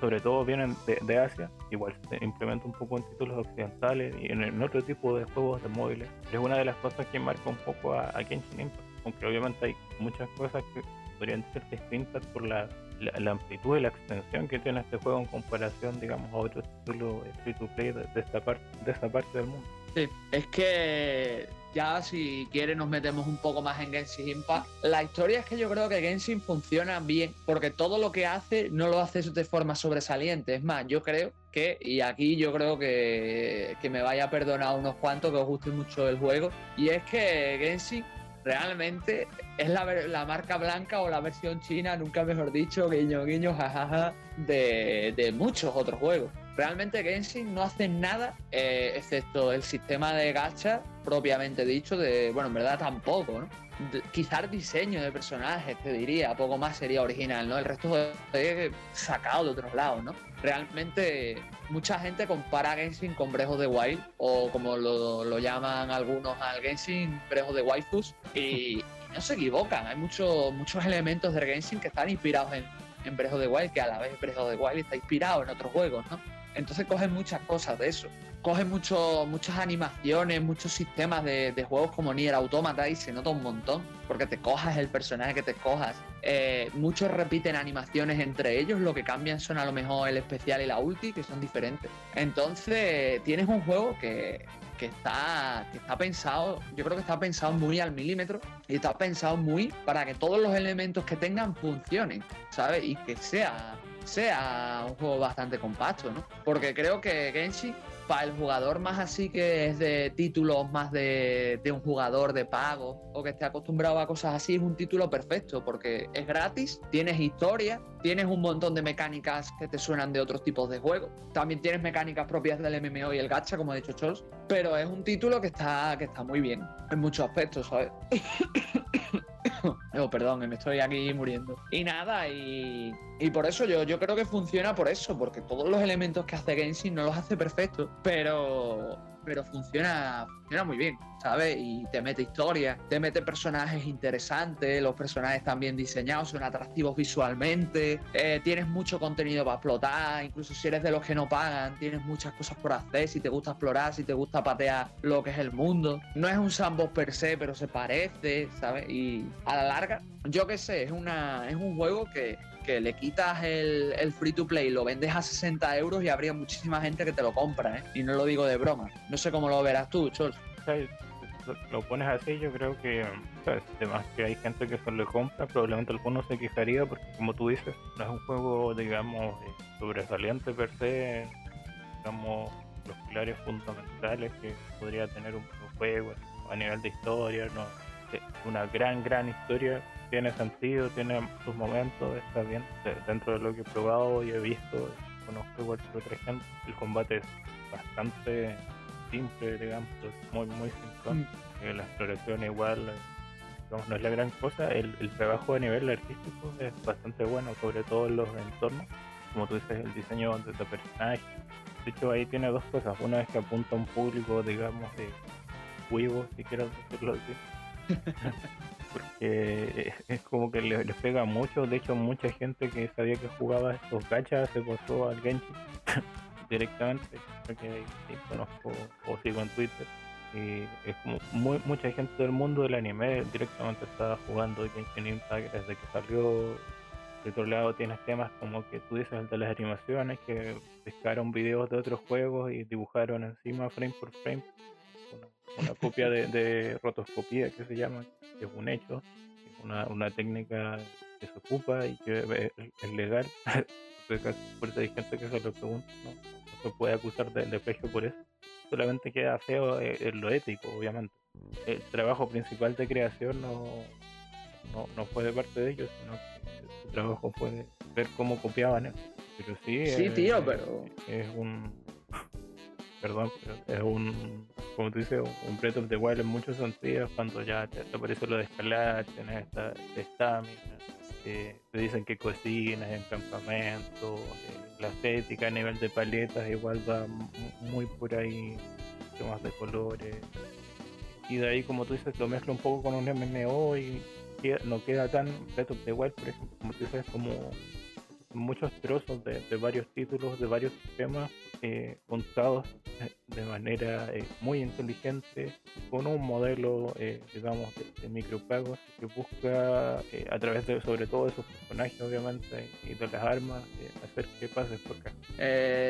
sobre todo vienen de, Asia, igual se implementa un poco en títulos occidentales y en, otro tipo de juegos de móviles. Es una de las cosas que marca un poco a, a Genshin Impact, aunque obviamente hay muchas cosas que podrían ser distintas por la, la, amplitud y la extensión que tiene este juego en comparación, digamos, a otros títulos free to play de, esta parte, de esta parte del mundo. Sí, es que ya si quiere nos metemos un poco más en Genshin Impact. La historia es que yo creo que Genshin funciona bien porque todo lo que hace no lo hace de forma sobresaliente. Es más, yo creo que, y aquí yo creo que, que me vaya a perdonar unos cuantos que os guste mucho el juego, y es que Genshin realmente es la, marca blanca o la versión china, nunca mejor dicho, guiño, guiño, jajaja, de, de muchos otros juegos. Realmente Genshin no hace nada, eh, excepto el sistema de gacha propiamente dicho, de, bueno, en verdad tampoco, ¿no? quizás diseño de personajes, te diría, poco más sería original, ¿no? El resto es sacado de otros lados, ¿no? Realmente mucha gente compara Genshin con Brejo de Wild, o como lo, llaman algunos al Genshin, Brejo de Waifus, y, no se equivocan, hay muchos muchos elementos de Genshin que están inspirados en, en Brejo de Wild, que a la vez Brejo de Wild está inspirado en otros juegos, ¿no? Entonces cogen muchas cosas de eso. Cogen mucho, muchas animaciones, muchos sistemas de, juegos como Nier Automata y se nota un montón. Porque te cojas el personaje que te cojas. Eh, muchos repiten animaciones entre ellos. Lo que cambian son a lo mejor el especial y la ulti, que son diferentes. Entonces tienes un juego que, que está, que está pensado, yo creo que está pensado muy al milímetro y está pensado muy para que todos los elementos que tengan funcionen, ¿sabes? Y que sea sea un juego bastante compacto, ¿no? Porque creo que Genshin, para el jugador más así que es de títulos más de, un jugador de pago o que esté acostumbrado a cosas así, es un título perfecto porque es gratis, tienes historia, tienes un montón de mecánicas que te suenan de otros tipos de juegos. También tienes mecánicas propias del MMO y el gacha, como ha dicho Chols, pero es un título que está, que está muy bien en muchos aspectos, ¿sabes? oh, perdón, me estoy aquí muriendo. Y nada, y, y por eso yo, yo creo que funciona por eso, porque todos los elementos que hace Genshin no los hace perfectos, pero pero funciona, funciona muy bien, ¿sabes? Y te mete historia, te mete personajes interesantes, los personajes están bien diseñados, son atractivos visualmente, eh, tienes mucho contenido para explotar, incluso si eres de los que no pagan, tienes muchas cosas por hacer, si te gusta explorar, si te gusta patear lo que es el mundo. No es un sandbox per se, pero se parece, ¿sabes? Y a la larga, yo qué sé, es, una, es un juego que que le quitas el, free to play, lo vendes a 60 euros y habría muchísima gente que te lo compra, ¿eh? Y no lo digo de broma. No sé cómo lo verás tú, Chol. Lo pones así, yo creo que, además que hay gente que solo lo compra, probablemente alguno se quejaría porque, como tú dices, no es un juego, digamos, eh, sobresaliente per se, digamos, los pilares fundamentales que podría tener un juego a nivel de historia, no una gran, gran historia tiene sentido, tiene sus momentos, está bien. Dentro de lo que he probado y he visto, conozco igual otra gente, el combate es bastante simple, digamos, muy, muy simple. Mm. Eh, la exploración igual, eh, no es la gran cosa. El, trabajo a nivel artístico es bastante bueno, sobre todo en los entornos. Como tú dices, el diseño de, de personajes. De hecho, ahí tiene dos cosas. Una es que apunta a un público, digamos, de huevos, si quieres decirlo así. porque es como que les, pega mucho. De hecho, mucha gente que sabía que jugaba estos gachas se pasó al Genshin directamente, porque conozco o sigo en Twitter. Y es como mucha gente del mundo del anime directamente estaba jugando Genshin Impact desde que salió. De otro lado tienes temas como que tú dices el de las animaciones, que pescaron videos de otros juegos y dibujaron encima frame por frame una copia de, rotoscopía que se llama, que es un hecho, es una, técnica que se ocupa y que es, legal. por eso hay gente que se lo pregunta, no, se puede acusar de, de por eso. Solamente queda feo eh, en lo ético, obviamente. El trabajo principal de creación no, no, fue de parte de ellos, sino que su trabajo fue ver cómo copiaban eso. Pero sí, sí tío, pero es un perdón, pero es un como tú dices, un Breath of the Wild en muchos sentidos, cuando ya te, aparece lo de escalar, tienes esta estamina, te dicen que cocinas en campamento, eh, la estética a nivel de paletas igual va muy por ahí, más de colores. Y de ahí, como tú dices, lo mezcla un poco con un MMO y no queda tan Breath of the Wild, por ejemplo, como tú dices, como muchos trozos de, de varios títulos, de varios sistemas eh, de manera eh, muy inteligente con un modelo eh, digamos de, micropagos que busca eh, a través de sobre todo de sus personajes obviamente y de las armas hacer que pases por acá.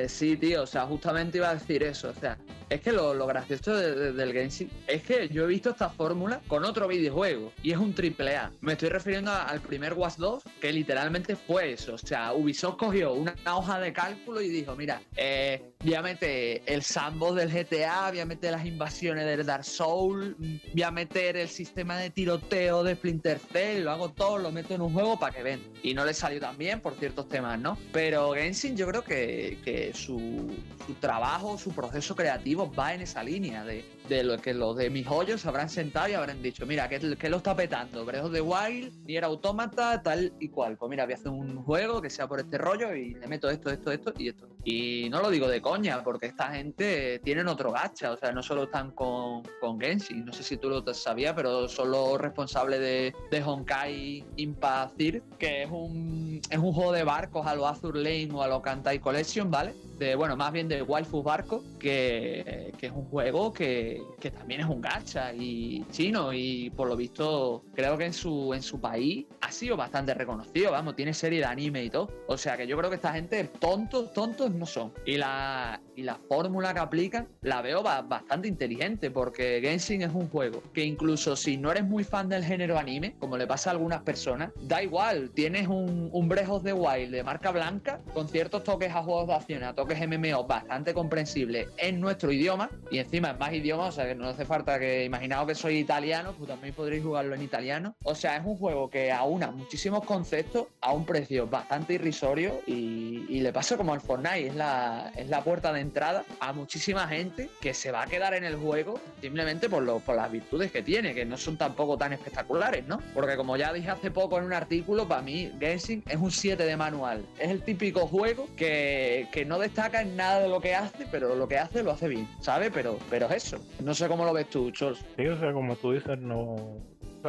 Sí tío o sea justamente iba a decir eso o sea es que lo, lo gracioso del Genshin es que yo he visto esta fórmula con otro videojuego y es un triple A. Me estoy refiriendo al primer Watch 2 que literalmente fue eso o sea Ubisoft cogió una hoja de cálculo y dijo mira voy meter el sandbox del GTA, voy a meter las invasiones del Dark Soul, voy a meter el sistema de tiroteo de Splinter Cell, lo hago todo, lo meto en un juego para que ven. Y no le salió tan bien por ciertos temas, ¿no? Pero Genshin yo creo que, que su, su trabajo, su proceso creativo va en esa línea de de lo que los de mis hoyos habrán sentado y habrán dicho, mira, ¿qué, lo está petando? Breath de Wild, ni era autómata, tal y cual. Pues mira, voy a hacer un juego que sea por este rollo y le meto esto, esto, esto y esto. Y no lo digo de coña, porque esta gente tienen otro gacha, o sea, no solo están con, con Genshin, no sé si tú lo sabías, pero son los responsables de, de Honkai Impacir, que es un, es un juego de barcos a lo Azur Lane o a lo Kantai Collection, ¿vale? De, bueno, más bien de Waifu Barco, que, que es un juego que que, también es un gacha y chino y por lo visto creo que en su, en su país ha sido bastante reconocido, vamos, tiene serie de anime y todo. O sea que yo creo que esta gente tontos, tontos no son. Y la, y la fórmula que aplican la veo bastante inteligente porque Genshin es un juego que incluso si no eres muy fan del género anime, como le pasa a algunas personas, da igual, tienes un, un Breath of the Wild de marca blanca con ciertos toques a juegos de acción, a toques MMO bastante comprensibles en nuestro idioma y encima en más idiomas o sea que no hace falta que imaginaos que soy italiano, pues también podréis jugarlo en italiano. O sea, es un juego que aúna muchísimos conceptos a un precio bastante irrisorio y, le pasa como al Fortnite, es la, es la puerta de entrada a muchísima gente que se va a quedar en el juego simplemente por, lo, por las virtudes que tiene, que no son tampoco tan espectaculares, ¿no? Porque como ya dije hace poco en un artículo, para mí Genshin es un 7 de manual. Es el típico juego que, que no destaca en nada de lo que hace, pero lo que hace lo hace bien, ¿sabes? Pero, pero es eso. No sé cómo lo ves tú, Chols. Sí, o sea, como tú dices, no,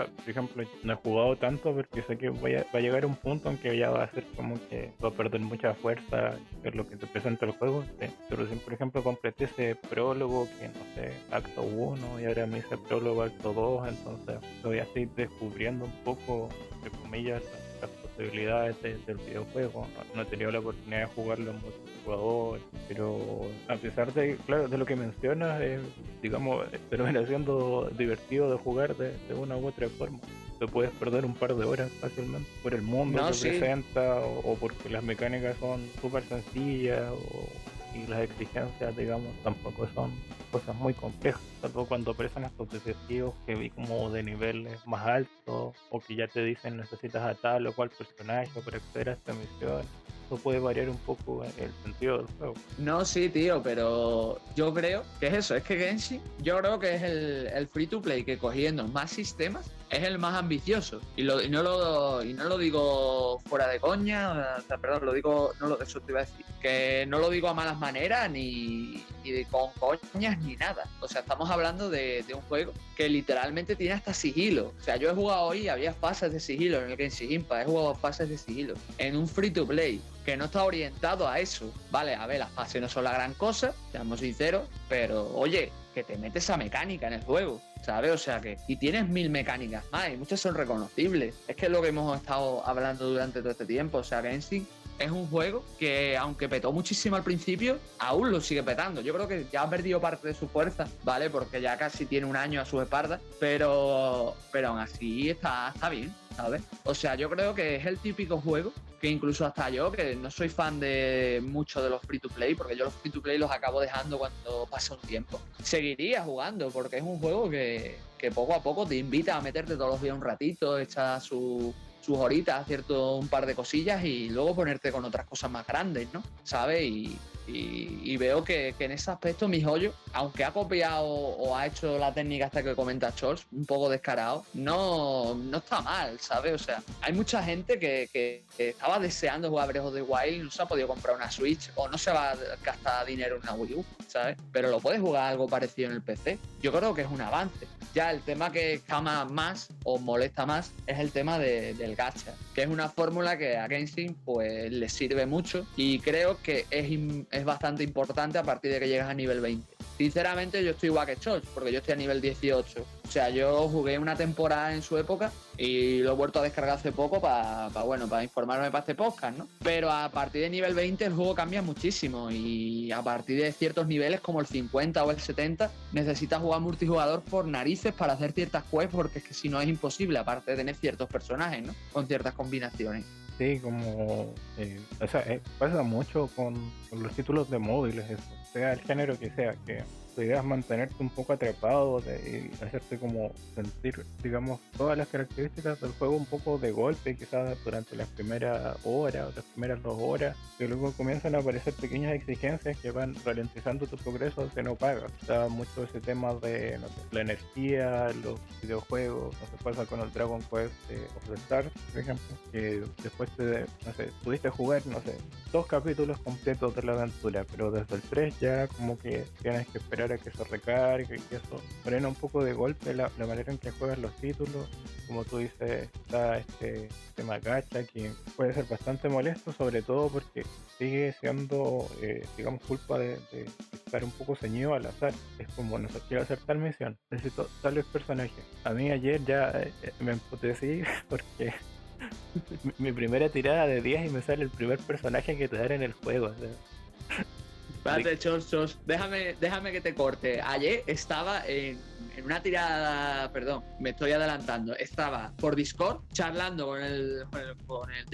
por ejemplo, no he jugado tanto porque sé que va a, llegar un punto en que ya va a ser como que va a perder mucha fuerza es lo que te presenta el juego. Pero si, por ejemplo, completé ese prólogo que no sé, acto 1 y ahora me hice prólogo acto 2, entonces todavía estoy descubriendo un poco, entre comillas, las posibilidades del videojuego. No, he tenido la oportunidad de jugarlo en multijugador, pero a pesar de, claro, de lo que mencionas, eh, digamos, termina siendo divertido de jugar de, una u otra forma. Te puedes perder un par de horas fácilmente por el mundo que presenta o, o, porque las mecánicas son súper sencillas o y las exigencias, digamos, tampoco son cosas muy complejas, salvo cuando aparecen estos desafíos que vi como de niveles más altos o que ya te dicen necesitas a tal o cual personaje para acceder a esta misión eso puede variar un poco el sentido del juego. No, sí, tío, pero yo creo que es eso, es que Genshin, yo creo que es el, free to play que cogiendo más sistemas es el más ambicioso. Y, lo, no, lo, y no lo digo fuera de coña, perdón, lo digo, no lo, eso te iba a decir, que no lo digo a malas maneras ni, ni con coñas ni nada. O sea, estamos hablando de, de, un juego que literalmente tiene hasta sigilo. O sea, yo he jugado hoy, había fases de sigilo en el Genshin Impact, he jugado fases de sigilo en un free to play que no está orientado a eso. Vale, a ver, las fases no son la gran cosa, seamos sinceros, pero oye, que te metes esa mecánica en el juego, ¿sabes? O sea que, y tienes mil mecánicas más, y muchas son reconocibles. Es que es lo que hemos estado hablando durante todo este tiempo, o sea, Genshin es un juego que, aunque petó muchísimo al principio, aún lo sigue petando. Yo creo que ya ha perdido parte de su fuerza, ¿vale? Porque ya casi tiene un año a su espalda, pero, pero aún así está, está bien, ¿sabes? O sea, yo creo que es el típico juego que incluso hasta yo, que no soy fan de mucho de los free to play, porque yo los free to play los acabo dejando cuando pasa un tiempo, seguiría jugando, porque es un juego que, que poco a poco te invita a meterte todos los días un ratito, echa su, sus horitas, cierto, un par de cosillas y luego ponerte con otras cosas más grandes, ¿no? ¿Sabes? Y, y, veo que, en ese aspecto mi joyo, aunque ha copiado o ha hecho la técnica hasta que comenta Scholz, un poco descarado, no, no está mal, ¿sabes? O sea, hay mucha gente que, estaba deseando jugar Breath of the Wild y no se ha podido comprar una Switch o no se va a gastar dinero en una Wii U, ¿sabes? Pero lo puedes jugar algo parecido en el PC. Yo creo que es un avance. Ya el tema que cama más o molesta más es el tema del gacha, que es una fórmula que a Genshin pues le sirve mucho y creo que es es bastante importante a partir de que llegas a nivel 20. Sinceramente, yo estoy igual que Choch, porque yo estoy a nivel 18. O sea, yo jugué una temporada en su época y lo he vuelto a descargar hace poco para, bueno, para informarme para este podcast, ¿no? Pero a partir de nivel 20 el juego cambia muchísimo y a partir de ciertos niveles como el 50 o el 70 necesitas jugar multijugador por narices para hacer ciertas quests porque es que si no es imposible, aparte de tener ciertos personajes, ¿no? Con ciertas combinaciones. Sí, como. Eh, eh, pasa mucho con, con, los títulos de móviles, eso. Sea el género que sea, que es mantenerte un poco atrapado de, y hacerte como sentir, digamos, todas las características del juego un poco de golpe, quizás durante las primeras horas o las primeras dos horas, y luego comienzan a aparecer pequeñas exigencias que van ralentizando tu progreso que no pagas. Está mucho ese tema de no sé, la energía, los videojuegos, no se pasa con el Dragon Quest of the Stars, por ejemplo, que después te, no sé, pudiste jugar, no sé, dos capítulos completos de la aventura, pero desde el 3 ya como que tienes que esperar que se recargue, que eso frena un poco de golpe la, manera en que juegas los títulos. Como tú dices, está este tema que puede ser bastante molesto, sobre todo porque sigue siendo, eh, digamos, culpa de, estar un poco ceñido al azar. Es como, no sé, quiero hacer tal misión, necesito tales personajes. A mí ayer ya eh, me emputecí porque mi, primera tirada de 10 y me sale el primer personaje que te dan en el juego. Espérate, Chos, Chos, déjame, déjame que te corte. Ayer estaba en, una tirada, perdón, me estoy adelantando. Estaba por Discord charlando con el, con el,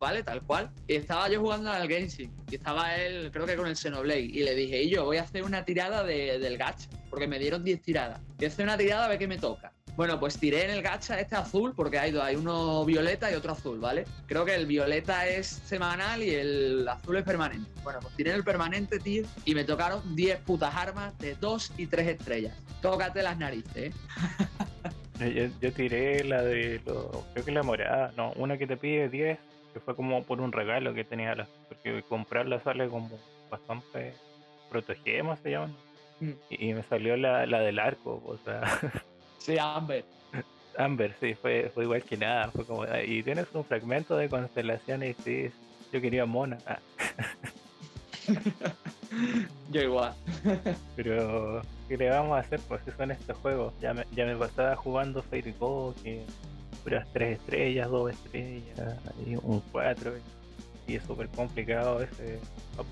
¿vale? Tal cual. Y estaba yo jugando al Genshin. Y estaba él, creo que con el Xenoblade. Y le dije, y yo voy a hacer una tirada de, del gacha. Porque me dieron 10 tiradas. Y hacer una tirada a ver qué me toca. Bueno, pues tiré en el gacha este azul porque hay dos, hay uno violeta y otro azul, ¿vale? Creo que el violeta es semanal y el azul es permanente. Bueno, pues tiré en el permanente, tío, y me tocaron 10 putas armas de 2 y 3 estrellas. Tócate las narices, ¿eh? Yo, yo tiré la de, lo, creo que la morada, no, una que te pide 10, que fue como por un regalo que tenía, la, porque comprarla sale como bastante, protegemos se llaman, Mm. y, y me salió la, la del arco, o sea, Sí, Amber. Amber, sí, fue, fue igual que nada, fue como, "Ah, y tienes un fragmento de constelaciones, sí, yo quería mona, ah, Yo igual. pero ¿qué le vamos a hacer? Pues eso son estos juegos, ya me, ya me pasaba jugando Fate Go, que puras 3 estrellas, 2 estrellas, y un 4, y es súper complicado ese,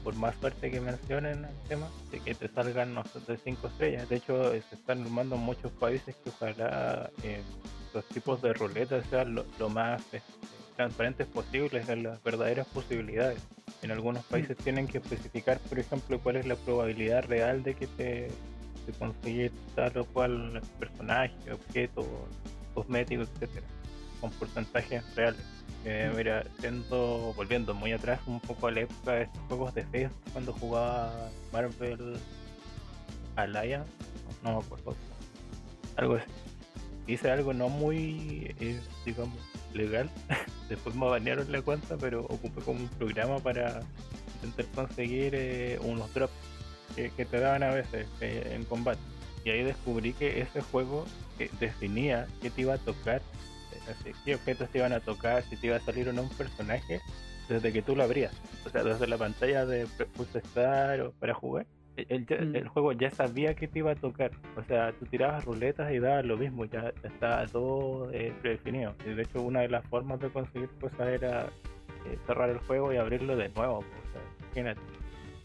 por más suerte que mencionen el tema, de que te salgan no sé, de 5 estrellas, de hecho eh, se están normando en muchos países que ojalá eh, los tipos de ruletas sean lo, lo más este, transparentes posibles en las verdaderas posibilidades. En algunos países tienen que especificar, por ejemplo, cuál es la probabilidad real de que te de conseguir tal o cual personaje, objeto, cosmético, etcétera, con porcentajes reales. Eh, mira, siendo, volviendo muy atrás un poco a la época de estos juegos de Facebook, cuando jugaba Marvel Alliance, no, me acuerdo, algo así. Hice algo no muy, eh, digamos, legal. Después me banearon la cuenta, pero ocupé como un programa para intentar conseguir eh, unos drops que, que te daban a veces eh, en combate. Y ahí descubrí que ese juego eh, definía qué te iba a tocar, así, qué objetos te iban a tocar, si te iba a salir o no un personaje, desde que tú lo abrías. O sea, desde la pantalla de Pulse Star o para jugar. El, Mm. el juego ya sabía que te iba a tocar. O sea, tú tirabas ruletas y dabas lo mismo, ya estaba todo eh, predefinido. Y de hecho, una de las formas de conseguir cosas era eh, cerrar el juego y abrirlo de nuevo. pues, O sea, imagínate.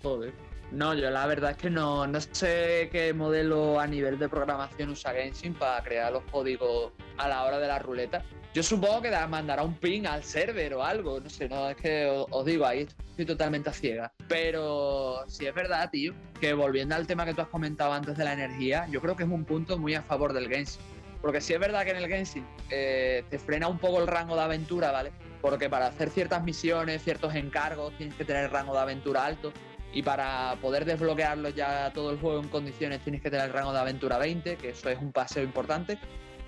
Joder. No, yo la verdad es que no, no sé qué modelo a nivel de programación usa Genshin para crear los códigos a la hora de la ruleta. Yo supongo que da- mandará un ping al server o algo, no sé, no, es que os, digo, ahí estoy totalmente a ciega. Pero si es verdad, tío, que volviendo al tema que tú has comentado antes de la energía, yo creo que es un punto muy a favor del Genshin. Porque si es verdad que en el Genshin eh, te frena un poco el rango de aventura, ¿vale? Porque para hacer ciertas misiones, ciertos encargos, tienes que tener rango de aventura alto. Y para poder desbloquearlo ya todo el juego en condiciones tienes que tener el rango de aventura 20, que eso es un paseo importante.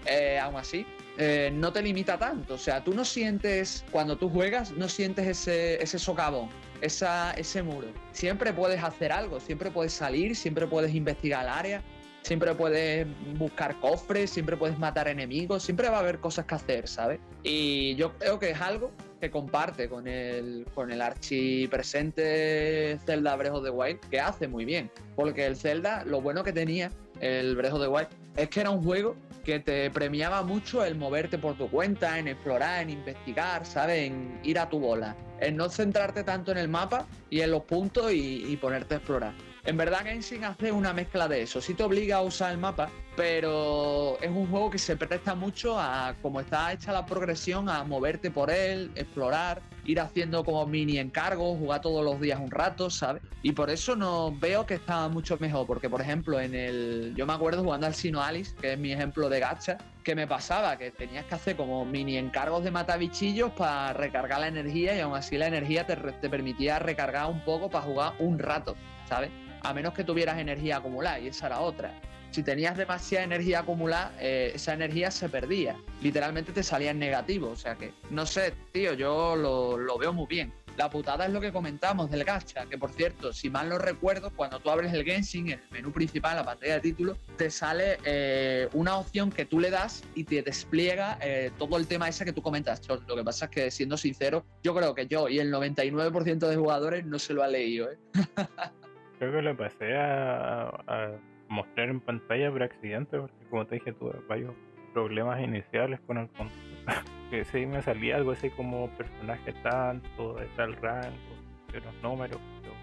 Eh, aún así, eh, no te limita tanto. O sea, tú no sientes, cuando tú juegas, no sientes ese, ese socavón, esa, ese muro. Siempre puedes hacer algo, siempre puedes salir, siempre puedes investigar el área, siempre puedes buscar cofres, siempre puedes matar enemigos, siempre va a haber cosas que hacer, ¿sabes? Y yo creo que es algo que comparte con el, con el archipresente Zelda Breath of the Wild, que hace muy bien. Porque el Zelda, lo bueno que tenía el Breath of the Wild, es que era un juego que te premiaba mucho el moverte por tu cuenta, en explorar, en investigar, ¿sabes? En ir a tu bola. En no centrarte tanto en el mapa y en los puntos y, y ponerte a explorar. En verdad Genshin hace una mezcla de eso. Sí te obliga a usar el mapa, pero es un juego que se presta mucho a, como está hecha la progresión, a moverte por él, explorar, ir haciendo como mini encargos, jugar todos los días un rato, ¿sabes? Y por eso no veo que está mucho mejor, porque por ejemplo en el... Yo me acuerdo jugando al Sino Alice, que es mi ejemplo de gacha, que me pasaba, que tenías que hacer como mini encargos de matabichillos para recargar la energía y aún así la energía te, permitía recargar un poco para jugar un rato, ¿sabes? A menos que tuvieras energía acumulada y esa era otra. Si tenías demasiada energía acumulada, eh, esa energía se perdía. Literalmente te salía en negativo. O sea que, no sé, tío, yo lo, lo veo muy bien. La putada es lo que comentamos del gacha, que por cierto, si mal no recuerdo, cuando tú abres el Genshin, en el menú principal, la pantalla de título, te sale eh, una opción que tú le das y te despliega eh, todo el tema ese que tú comentas, Chon. Lo que pasa es que, siendo sincero, yo creo que yo y el 99% de jugadores no se lo ha leído, ¿eh? Creo que lo pasé a, mostrar en pantalla por accidente, porque como te dije, tuve varios problemas iniciales con el control. que sí me salía algo así como personaje tanto, de tal rango, de unos números, pero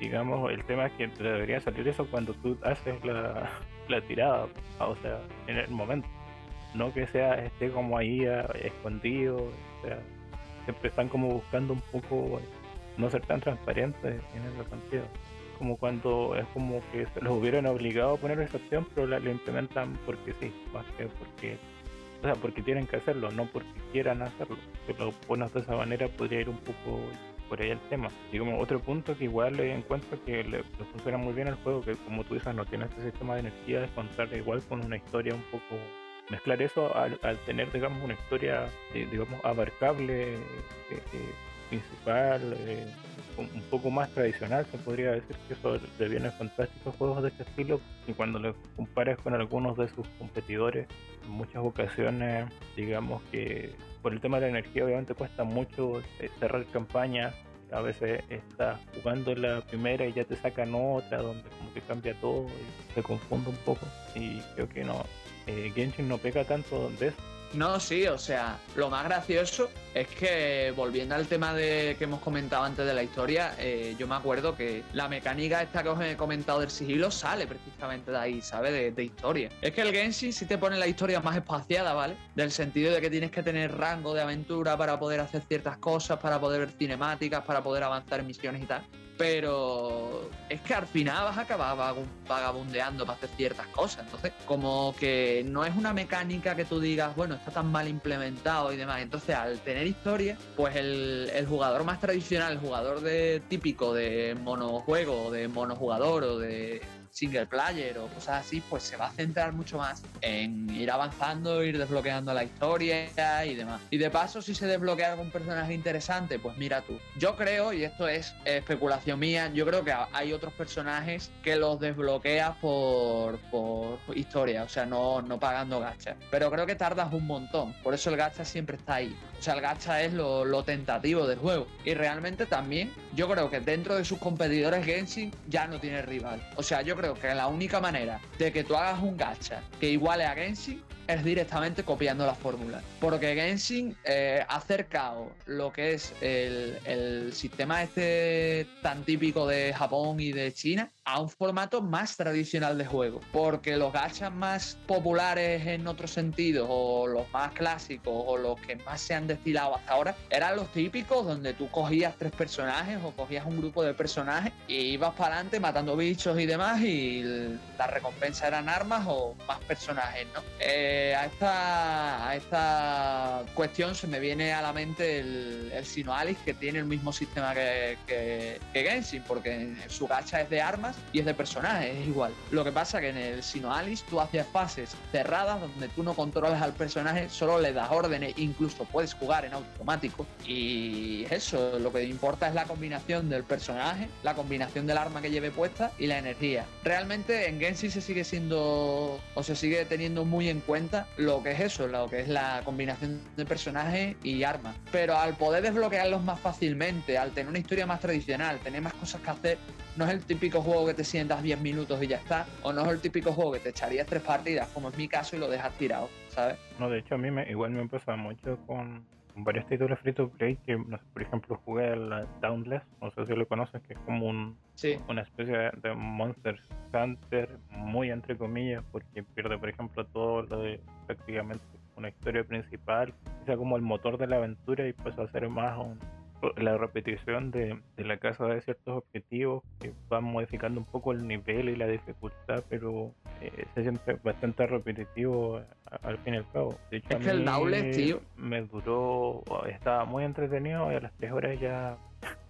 digamos, el tema es que te debería salir eso cuando tú haces la, tirada, o sea, en el momento. No que sea esté como ahí ah, escondido, o sea, siempre están como buscando un poco no ser tan transparentes en ese sentido. Como cuando es como que se los hubieran obligado a poner esa opción, pero la, implementan porque sí, más que porque, o sea, porque tienen que hacerlo, no porque quieran hacerlo. Si lo pones de esa manera podría ir un poco por ahí el tema. Y como otro punto que igual le encuentro que le, funciona muy bien al juego, que como tú dices no tiene este sistema de energía, es contar igual con una historia un poco mezclar eso al, tener digamos una historia eh, digamos abarcable eh, eh, principal un poco más tradicional se podría decir que eso le viene fantásticos juegos de este estilo y cuando lo compares con algunos de sus competidores en muchas ocasiones digamos que por el tema de la energía obviamente cuesta mucho cerrar campañas a veces estás jugando la primera y ya te sacan otra donde como que cambia todo y se confunde un poco y creo que no eh, Genshin no pega tanto de eso. No, sí, o sea, lo más gracioso es que, volviendo al tema de que hemos comentado antes de la historia, eh, yo me acuerdo que la mecánica esta que os he comentado del sigilo sale precisamente de ahí, ¿sabes? De, historia. Es que el Genshin sí te pone la historia más espaciada, ¿vale? Del sentido de que tienes que tener rango de aventura para poder hacer ciertas cosas, para poder ver cinemáticas, para poder avanzar en misiones y tal pero es que al final vas a acabar vagabundeando para hacer ciertas cosas. Entonces, como que no es una mecánica que tú digas, bueno, está tan mal implementado y demás. Entonces, al tener historia, pues el, jugador más tradicional, el jugador de típico de monojuego, de monojugador o de single player o cosas así, pues se va a centrar mucho más en ir avanzando, ir desbloqueando la historia y demás. Y de paso, si se desbloquea algún personaje interesante, pues mira tú. Yo creo, y esto es especulación mía, yo creo que hay otros personajes que los desbloqueas por, por historia, o sea, no, no pagando gacha. Pero creo que tardas un montón, por eso el gacha siempre está ahí. O sea, el gacha es lo, lo tentativo del juego. Y realmente también, yo creo que dentro de sus competidores Genshin ya no tiene rival. O sea, yo creo que la única manera de que tú hagas un gacha que iguale a Genshin es directamente copiando la fórmula. Porque Genshin eh, ha acercado lo que es el, el, sistema este tan típico de Japón y de China a un formato más tradicional de juego. Porque los gachas más populares en otro sentido, o los más clásicos, o los que más se han destilado hasta ahora, eran los típicos donde tú cogías tres personajes o cogías un grupo de personajes y ibas para adelante matando bichos y demás y la recompensa eran armas o más personajes, ¿no? Eh, a, esta, a esta cuestión se me viene a la mente el, el Sinoalis que tiene el mismo sistema que, Genshin, porque su gacha es de armas y es de personajes, es igual. Lo que pasa que en el Sinoalis tú hacías fases cerradas donde tú no controlas al personaje, solo le das órdenes, incluso puedes jugar en automático. Y eso, lo que importa es la combinación del personaje, la combinación del arma que lleve puesta y la energía. Realmente en Genshin se sigue siendo o se sigue teniendo muy en cuenta lo que es eso, lo que es la combinación de personaje y arma. Pero al poder desbloquearlos más fácilmente, al tener una historia más tradicional, tener más cosas que hacer, no es el típico juego que te sientas 10 minutos y ya está, o no es el típico juego que te echarías tres partidas, como es mi caso, y lo dejas tirado, ¿sabes? No, de hecho a mí me, igual me pasa mucho con, varios títulos free to play que, por ejemplo, jugué la Dauntless, no sé si lo conoces, que es como un, una especie de Monster Hunter muy entre comillas, porque pierde, por ejemplo, todo lo de prácticamente una historia principal, sea, como el motor de la aventura y pues hacer más un la repetición de, la casa de ciertos objetivos que van modificando un poco el nivel y la dificultad, pero eh, se siente bastante repetitivo al fin y al cabo. De hecho, es que el Dowlet, tío. Me duró, estaba muy entretenido y a las tres horas ya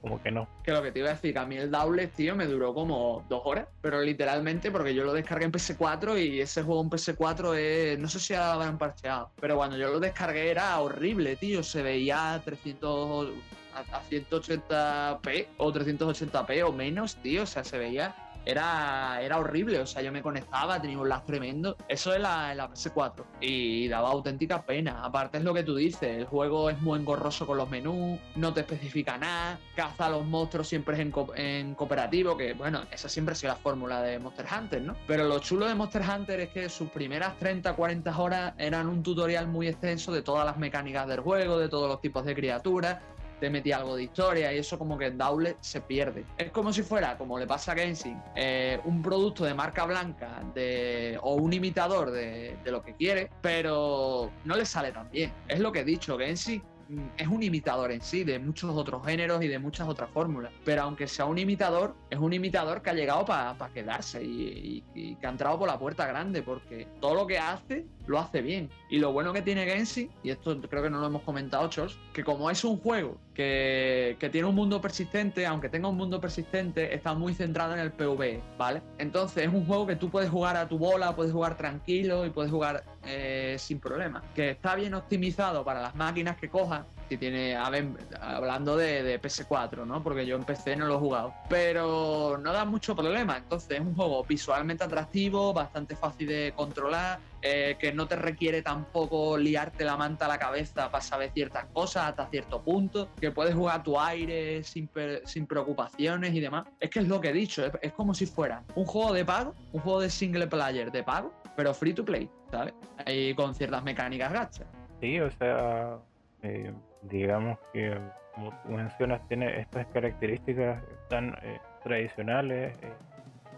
como que no. Que lo que te iba a decir, a mí el Dowlet, tío, me duró como dos horas, pero literalmente porque yo lo descargué en PS4 y ese juego en PS4 es, no sé si habrán parcheado, pero cuando yo lo descargué era horrible, tío, se veía 300 a, 180p o 380p o menos, tío. O sea, se veía era, era horrible. O sea, yo me conectaba, tenía un lag tremendo. Eso es la, la PS4 y daba auténtica pena. Aparte es lo que tú dices, el juego es muy engorroso con los menús, no te especifica nada, caza a los monstruos siempre es en, en cooperativo, que bueno, esa siempre ha sido la fórmula de Monster Hunter, ¿no? Pero lo chulo de Monster Hunter es que sus primeras 30, 40 horas eran un tutorial muy extenso de todas las mecánicas del juego, de todos los tipos de criaturas te metía algo de historia y eso como que en Dowlet se pierde. Es como si fuera, como le pasa a Genshin, eh, un producto de marca blanca de, o un imitador de, de, lo que quiere, pero no le sale tan bien. Es lo que he dicho, Genshin mm, es un imitador en sí de muchos otros géneros y de muchas otras fórmulas. Pero aunque sea un imitador, es un imitador que ha llegado para quedarse y, que ha entrado por la puerta grande porque todo lo que hace lo hace bien. Y lo bueno que tiene Genshin, y esto creo que no lo hemos comentado, Chols, que como es un juego que, que, tiene un mundo persistente, aunque tenga un mundo persistente, está muy centrado en el PvE, ¿vale? Entonces es un juego que tú puedes jugar a tu bola, puedes jugar tranquilo y puedes jugar eh, sin problema. Que está bien optimizado para las máquinas que cojas si tiene, hablando de, PS4, ¿no? Porque yo en PC no lo he jugado. Pero no da mucho problema. Entonces es un juego visualmente atractivo, bastante fácil de controlar, eh, que no te requiere tampoco liarte la manta a la cabeza para saber ciertas cosas hasta cierto punto, que puedes jugar a tu aire sin, sin preocupaciones y demás. Es que es lo que he dicho, es, como si fuera un juego de pago, un juego de single player de pago, pero free to play, ¿sabes? Y con ciertas mecánicas gachas. Sí, o sea, eh, digamos que, como tú mencionas, tiene estas características tan eh, tradicionales. Eh,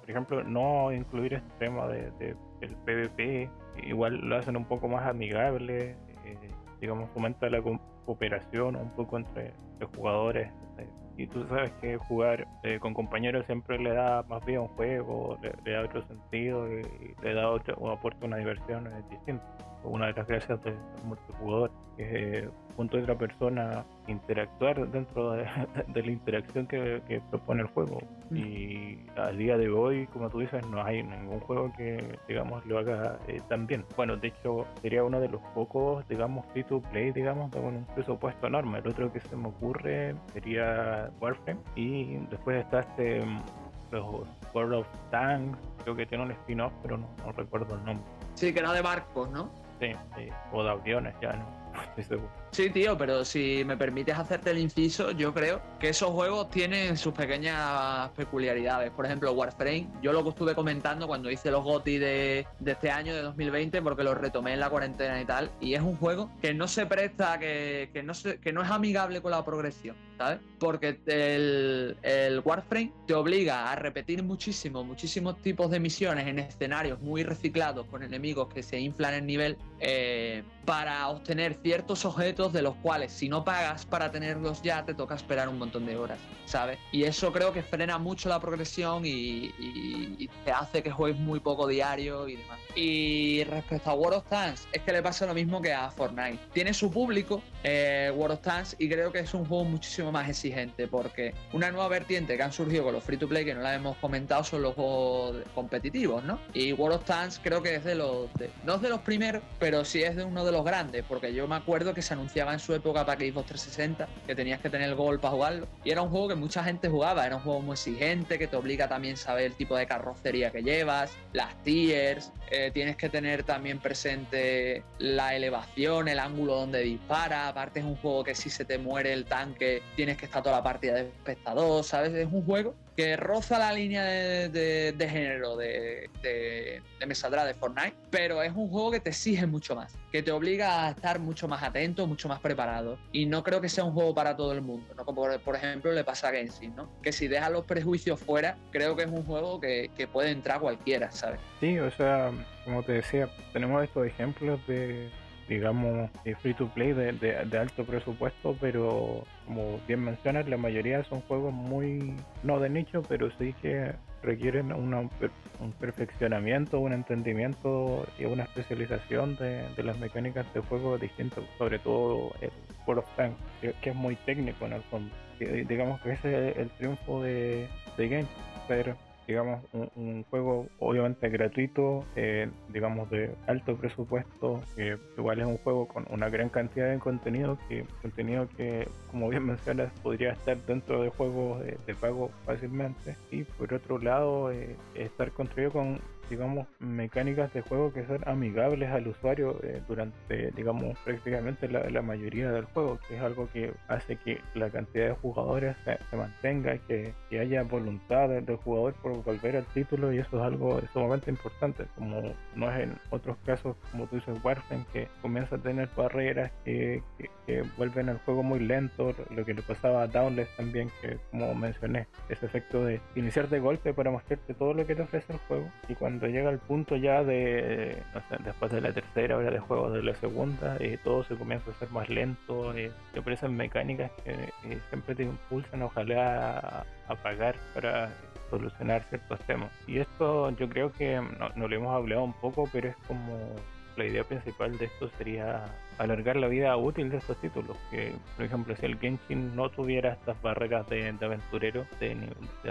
por ejemplo, no incluir este tema de, del PvP, igual lo hacen un poco más amigable, digamos, fomenta la cooperación un poco entre los jugadores. Y tú sabes que jugar con compañeros siempre le da más vida a un juego, le, da otro sentido y, le da otro, o aporta una diversión distinta una de las gracias del multijugador, que es junto a otra persona interactuar dentro de, la interacción que, propone el juego. Mm. Y al día de hoy, como tú dices, no hay ningún juego que, digamos, lo haga eh, tan bien. Bueno, de hecho, sería uno de los pocos, digamos, free to play, digamos, con un presupuesto enorme. El otro que se me ocurre sería Warframe. Y después está este los World of Tanks, creo que tiene un spin-off, pero no, no recuerdo el nombre. Sí, que era de barcos, ¿no? Sí, o de aviones, ya no. Estoy seguro. Sí, tío, pero si me permites hacerte el inciso, yo creo que esos juegos tienen sus pequeñas peculiaridades. Por ejemplo, Warframe, yo lo que estuve comentando cuando hice los GOTI de, este año, de 2020, porque los retomé en la cuarentena y tal, y es un juego que no se presta, que, no, que no es amigable con la progresión, ¿sabes? Porque el, el Warframe te obliga a repetir muchísimo, muchísimos tipos de misiones en escenarios muy reciclados con enemigos que se inflan el nivel eh, para obtener ciertos objetos de los cuales si no pagas para tenerlos ya te toca esperar un montón de horas, ¿sabes? Y eso creo que frena mucho la progresión y, te hace que juegues muy poco diario y demás. Y respecto a World of Tanks, es que le pasa lo mismo que a Fortnite. Tiene su público, eh, World of Tanks, y creo que es un juego muchísimo más exigente porque una nueva vertiente que han surgido con los free to play que no la hemos comentado son los juegos competitivos, ¿no? Y World of Tanks creo que es de los, no es de los primeros, pero sí es de uno de los grandes, porque yo me acuerdo que se anunció en su época para Xbox 360, que tenías que tener el gol para jugarlo. Y era un juego que mucha gente jugaba, era un juego muy exigente, que te obliga también a saber el tipo de carrocería que llevas, las tiers, eh, tienes que tener también presente la elevación, el ángulo donde dispara. Aparte es un juego que si se te muere el tanque, tienes que estar toda la partida de espectador, ¿sabes? Es un juego que roza la línea de, género de, de, de Mesadra de Fortnite, pero es un juego que te exige mucho más, que te obliga a estar mucho más atento, mucho más preparado. Y no creo que sea un juego para todo el mundo, ¿no? Como por ejemplo le pasa a Genshin, ¿no? Que si deja los prejuicios fuera, creo que es un juego que, que puede entrar cualquiera, ¿sabes? Sí, o sea, como te decía, tenemos estos ejemplos de digamos, free to play de, de, alto presupuesto, pero como bien mencionas, la mayoría son juegos muy, no de nicho, pero sí que requieren un perfeccionamiento, un entendimiento y una especialización de, las mecánicas de juego distintos, sobre todo el World of Tanks, que, es muy técnico en el fondo. digamos que ese es el triunfo de, de Game, pero digamos, un, juego obviamente gratuito, eh, digamos de alto presupuesto, que igual es un juego con una gran cantidad de contenido, que contenido que, como bien mencionas, podría estar dentro de juegos de, pago fácilmente. Y por otro lado, eh, estar construido con digamos, mecánicas de juego que son amigables al usuario eh, durante, digamos, prácticamente la, mayoría del juego, que es algo que hace que la cantidad de jugadores se, mantenga, que, que, haya voluntad del, jugador por volver al título y eso es algo sumamente importante, como no es en otros casos, como tú dices, Warframe, que comienza a tener barreras que, que, vuelven al juego muy lento, lo que le pasaba a Downless también, que como mencioné, ese efecto de iniciar de golpe para mostrarte todo lo que te ofrece el juego y cuando llega el punto ya de, no sé, después de la tercera hora de juego, de la segunda, eh, todo se comienza a ser más lento, eh, te aparecen mecánicas que eh, siempre te impulsan ojalá a, pagar para solucionar ciertos temas. Y esto yo creo que no, no lo hemos hablado un poco, pero es como la idea principal de esto sería alargar la vida útil de estos títulos. Que, por ejemplo, si el Genshin no tuviera estas barreras de, aventurero, de,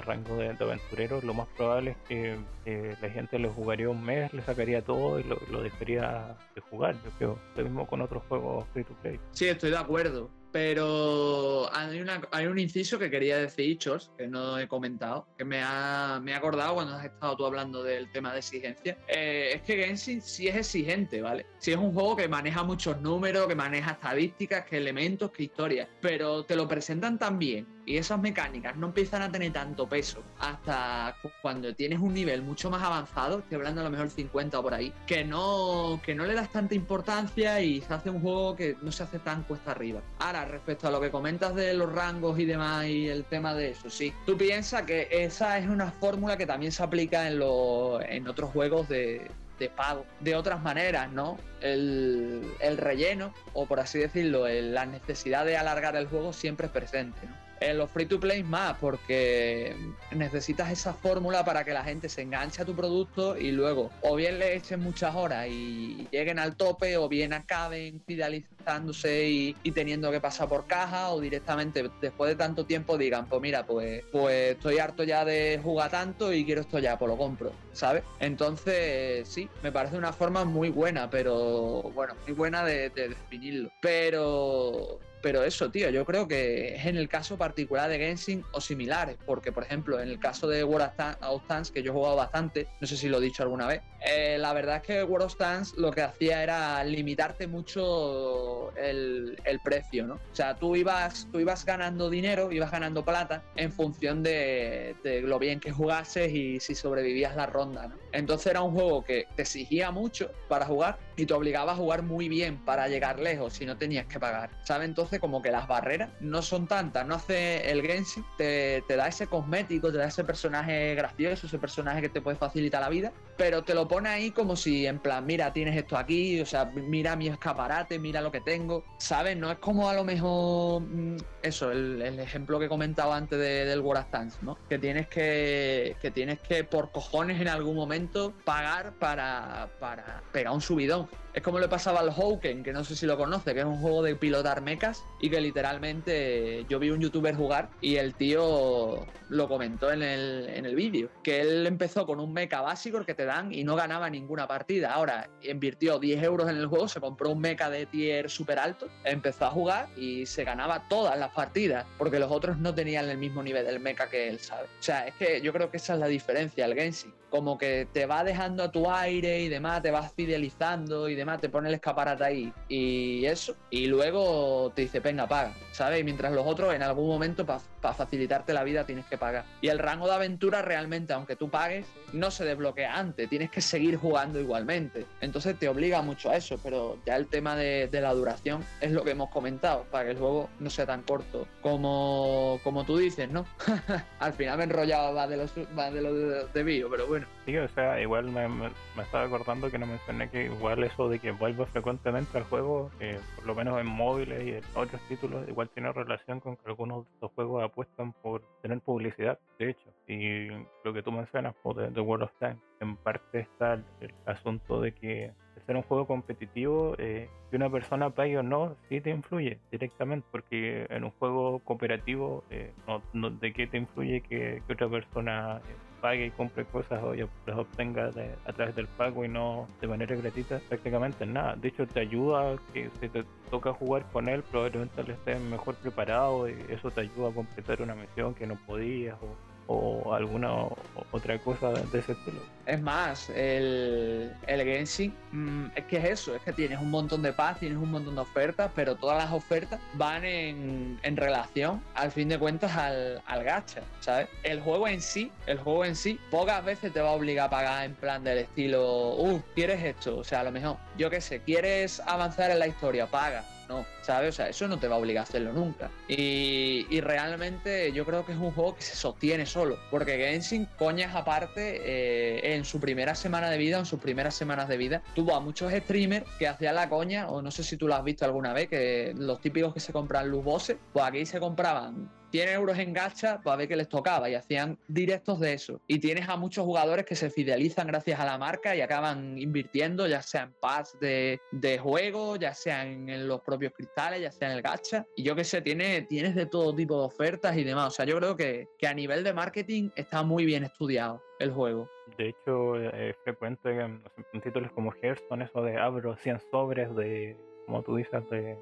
rango de, aventurero, lo más probable es que la gente lo jugaría un mes, le sacaría todo y lo, dejaría de jugar. Yo creo, lo mismo con otros juegos free to play. Sí, estoy de acuerdo. Pero hay, una, hay un inciso que quería decir, Chos, que no he comentado, que me ha, me ha acordado cuando has estado tú hablando del tema de exigencia. Eh, es que Genshin sí es exigente, ¿vale? Sí es un juego que maneja muchos números, que maneja estadísticas, que elementos, que historias, pero te lo presentan tan bien y esas mecánicas no empiezan a tener tanto peso hasta cuando tienes un nivel mucho más avanzado, estoy hablando a lo mejor 50 o por ahí, que no, que no le das tanta importancia y se hace un juego que no se hace tan cuesta arriba. Ahora, respecto a lo que comentas de los rangos y demás y el tema de eso, sí, tú piensas que esa es una fórmula que también se aplica en, en otros juegos de, de pago de otras maneras, ¿no? El, el, relleno, o por así decirlo, la necesidad de alargar el juego siempre es presente, ¿no? En los free to play más, porque necesitas esa fórmula para que la gente se enganche a tu producto y luego o bien le echen muchas horas y lleguen al tope, o bien acaben fidelizándose y, teniendo que pasar por caja, o directamente después de tanto tiempo digan, pues mira, pues, pues estoy harto ya de jugar tanto y quiero esto ya, pues lo compro, ¿sabes? Entonces, sí, me parece una forma muy buena, pero bueno, muy buena de definirlo. Pero pero eso, tío, yo creo que es en el caso particular de Genshin o similares, porque por ejemplo, en el caso de World of Tanks, que yo he jugado bastante, no sé si lo he dicho alguna vez, eh, la verdad es que World of Tanks lo que hacía era limitarte mucho el, precio, ¿no? O sea, tú ibas, tú ibas ganando dinero, ibas ganando plata en función de, de lo bien que jugases y si sobrevivías la ronda, ¿no? Entonces era un juego que te exigía mucho para jugar y te obligaba a jugar muy bien para llegar lejos si no tenías que pagar, ¿sabes? Entonces como que las barreras no son tantas, no hace el Genshin, te, te da ese cosmético, te da ese personaje gracioso, ese personaje que te puede facilitar la vida, pero te lo pone ahí como si en plan, mira, tienes esto aquí, o sea, mira mi escaparate, mira lo que tengo, ¿sabes? No es como a lo mejor mm, eso, el, ejemplo que he comentado antes del World of Tanks, ¿no? Que tienes que, que tienes que por cojones en algún momento pagar para, para pegar un subidón. Es como le pasaba al Hawken, que no sé si lo conoce, que es un juego de pilotar mechas y que literalmente yo vi un youtuber jugar y el tío lo comentó en el, en el vídeo, que él empezó con un mecha básico que te y no ganaba ninguna partida. Ahora invirtió 10 euros en el juego, se compró un mecha de tier súper alto, empezó a jugar y se ganaba todas las partidas, porque los otros no tenían el mismo nivel del mecha que él, ¿sabe? O sea, es que yo creo que esa es la diferencia, el Genshin. Como que te va dejando a tu aire y demás, te vas fidelizando y demás, te pone el escaparate ahí y eso. Y luego te dice, venga, paga, ¿sabes? Mientras los otros en algún momento para facilitarte la vida tienes que pagar. Y el rango de aventura realmente, aunque tú pagues, no se desbloquea antes, tienes que seguir jugando igualmente. Entonces te obliga mucho a eso, pero ya el tema de, la duración es lo que hemos comentado, para que el juego no sea tan corto como, como tú dices, ¿no? Al final me enrollaba de los, de, los de, bio, pero bueno. Sí, o sea, igual me, me, estaba acordando que no mencioné que igual eso de que vuelvo frecuentemente al juego, eh, por lo menos en móviles y en otros títulos, igual tiene relación con que algunos de estos juegos apuestan por tener publicidad, de hecho. Y lo que tú mencionas por pues, de, World of Tanks, en parte está el, asunto de que ser un juego competitivo, eh, que una persona pague o no, sí te influye directamente, porque en un juego cooperativo, eh, no, ¿de qué te influye que, otra persona eh, pague y compre cosas o las obtenga a través del pago y no de manera gratuita? Prácticamente nada. De hecho, te ayuda que si te toca jugar con él, probablemente le estés mejor preparado y eso te ayuda a completar una misión que no podías o o alguna otra cosa de ese estilo. Es más, el, el Genshin mm, es que es eso, es que tienes un montón de paz, tienes un montón de ofertas, pero todas las ofertas van en, en relación, al fin de cuentas, al, al gacha, ¿sabes? El juego en sí, el juego en sí, pocas veces te va a obligar a pagar en plan del estilo, uh, ¿quieres esto? O sea, a lo mejor, yo qué sé, ¿quieres avanzar en la historia? Paga no, ¿sabes? O sea, eso no te va a obligar a hacerlo nunca. Y, realmente yo creo que es un juego que se sostiene solo, porque Genshin, coñas aparte, eh, en su primera semana de vida, en sus primeras semanas de vida, tuvo a muchos streamers que hacían la coña, o no sé si tú lo has visto alguna vez, que los típicos que se compran luz bosses, pues aquí se compraban 100 euros en gacha para ver qué les tocaba y hacían directos de eso. Y tienes a muchos jugadores que se fidelizan gracias a la marca y acaban invirtiendo, ya sea en packs de, de juego, ya sea en, los propios cristales, ya sea en el gacha. Y yo qué sé, tiene, tienes de todo tipo de ofertas y demás. O sea, yo creo que, que a nivel de marketing está muy bien estudiado el juego. De hecho, es frecuente en, títulos como Hearthstone eso de abro 100 sobres de, como tú dices, de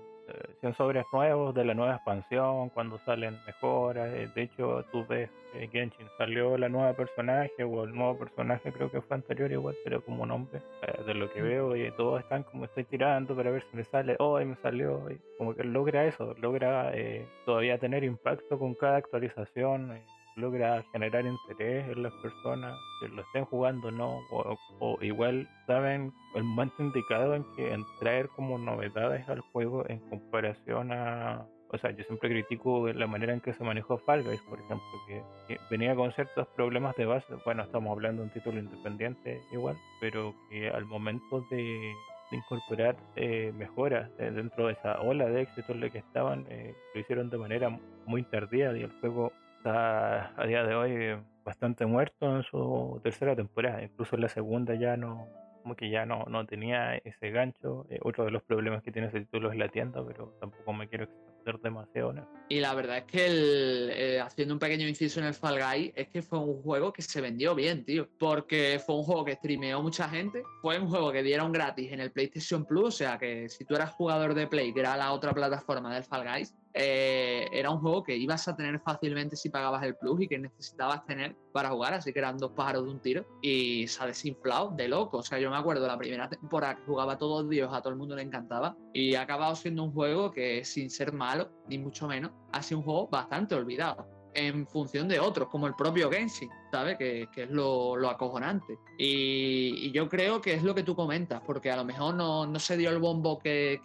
100 sobres nuevos de la nueva expansión, cuando salen mejoras. Eh, de hecho, tú ves que Genshin salió la nueva personaje o el nuevo personaje, creo que fue anterior igual, pero como nombre, eh, de lo que veo, y todos están como estoy tirando para ver si me sale, hoy me salió, y como que logra eso, logra eh, todavía tener impacto con cada actualización logra generar interés en las personas que lo estén jugando no o, igual saben el momento indicado en que en traer como novedades al juego en comparación a o sea, yo siempre critico la manera en que se manejó Fall Guys, por ejemplo, que, venía con ciertos problemas de base. Bueno, estamos hablando de un título independiente igual, pero que al momento de, incorporar eh, mejoras dentro de esa ola de éxito en la que estaban, eh, lo hicieron de manera muy tardía y el juego está a día de hoy bastante muerto en su tercera temporada. Incluso en la segunda ya no, como que ya no, no tenía ese gancho. Eh, otro de los problemas que tiene ese título es la tienda, pero tampoco me quiero extender demasiado. Y la verdad es que el, eh, haciendo un pequeño inciso en el Fall Guy, es que fue un juego que se vendió bien, tío. Porque fue un juego que streameó mucha gente. Fue un juego que dieron gratis en el PlayStation Plus. O sea que si tú eras jugador de Play, que era la otra plataforma del Fall Guys, eh, era un juego que ibas a tener fácilmente si pagabas el plus y que necesitabas tener para jugar, así que eran dos pájaros de un tiro y se ha desinflado de loco. O sea, yo me acuerdo la primera temporada que jugaba todos días, a todo el mundo le encantaba y ha acabado siendo un juego que sin ser malo, ni mucho menos, ha sido un juego bastante olvidado en función de otros, como el propio Genshin, ¿sabes? Que, es lo, acojonante. Y, yo creo que es lo que tú comentas, porque a lo mejor no, se dio el bombo que,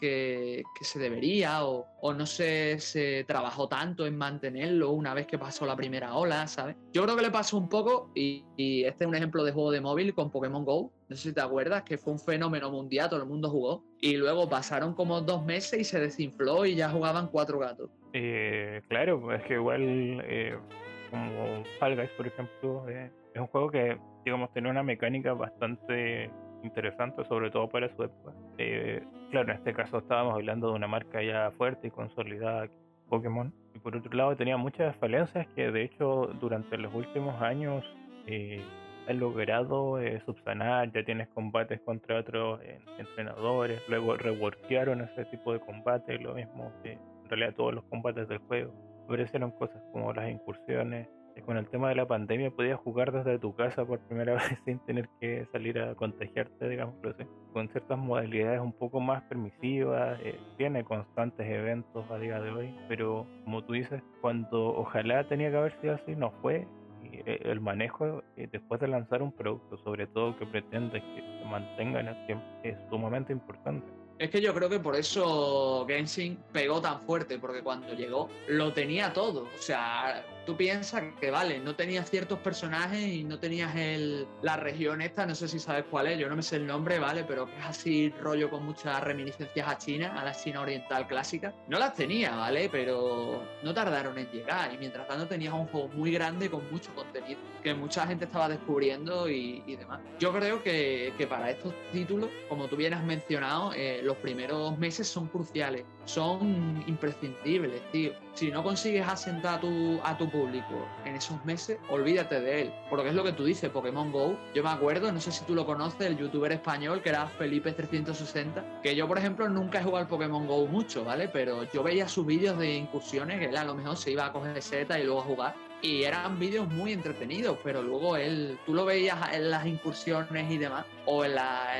se debería o, no se, se, trabajó tanto en mantenerlo una vez que pasó la primera ola, ¿sabes? Yo creo que le pasó un poco, y, y este es un ejemplo de juego de móvil con Pokémon Go, no sé si te acuerdas, que fue un fenómeno mundial, todo el mundo jugó. Y luego pasaron como dos meses y se desinfló y ya jugaban cuatro gatos. Eh, claro, es que igual, eh, como Fall Guys, por ejemplo, eh, es un juego que, digamos, tiene una mecánica bastante interesante, sobre todo para su época. claro, en este caso estábamos hablando de una marca ya fuerte y consolidada, Pokémon. Y por otro lado, tenía muchas falencias que, de hecho, durante los últimos años han logrado eh, subsanar, ya tienes combates contra otros eh, entrenadores, luego reworkearon ese tipo de combate, lo mismo en realidad todos los combates del juego. Aparecieron cosas como las incursiones. con el tema de la pandemia podías jugar desde tu casa por primera vez sin tener que salir a contagiarte, digamos así. Con ciertas modalidades un poco más permisivas, eh, tiene constantes eventos a día de hoy, pero como tú dices, cuando ojalá tenía que haber sido así, no fue eh, el manejo eh, después de lanzar un producto, sobre todo que pretende que se mantenga en el tiempo, es sumamente importante. Es que yo creo que por eso Genshin pegó tan fuerte, porque cuando llegó lo tenía todo. O sea, tú piensas que, vale, no tenías ciertos personajes y no tenías el, la región esta, no sé si sabes cuál es, yo no me sé el nombre, ¿vale? Pero que es así rollo con muchas reminiscencias a China, a la China oriental clásica. No las tenía, ¿vale? Pero no tardaron en llegar y mientras tanto tenías un juego muy grande con mucho contenido que mucha gente estaba descubriendo y, demás. Yo creo que, que, para estos títulos, como tú bien has mencionado, eh, los primeros meses son cruciales, son imprescindibles, tío. Si no consigues asentar a tu, a tu público en esos meses, olvídate de él. Porque es lo que tú dices, Pokémon Go. Yo me acuerdo, no sé si tú lo conoces, el youtuber español que era Felipe360, que yo, por ejemplo, nunca he jugado al Pokémon Go mucho, ¿vale? Pero yo veía sus vídeos de incursiones, que él a lo mejor se iba a coger seta y luego a jugar y eran vídeos muy entretenidos, pero luego él, tú lo veías en las incursiones y demás, o en,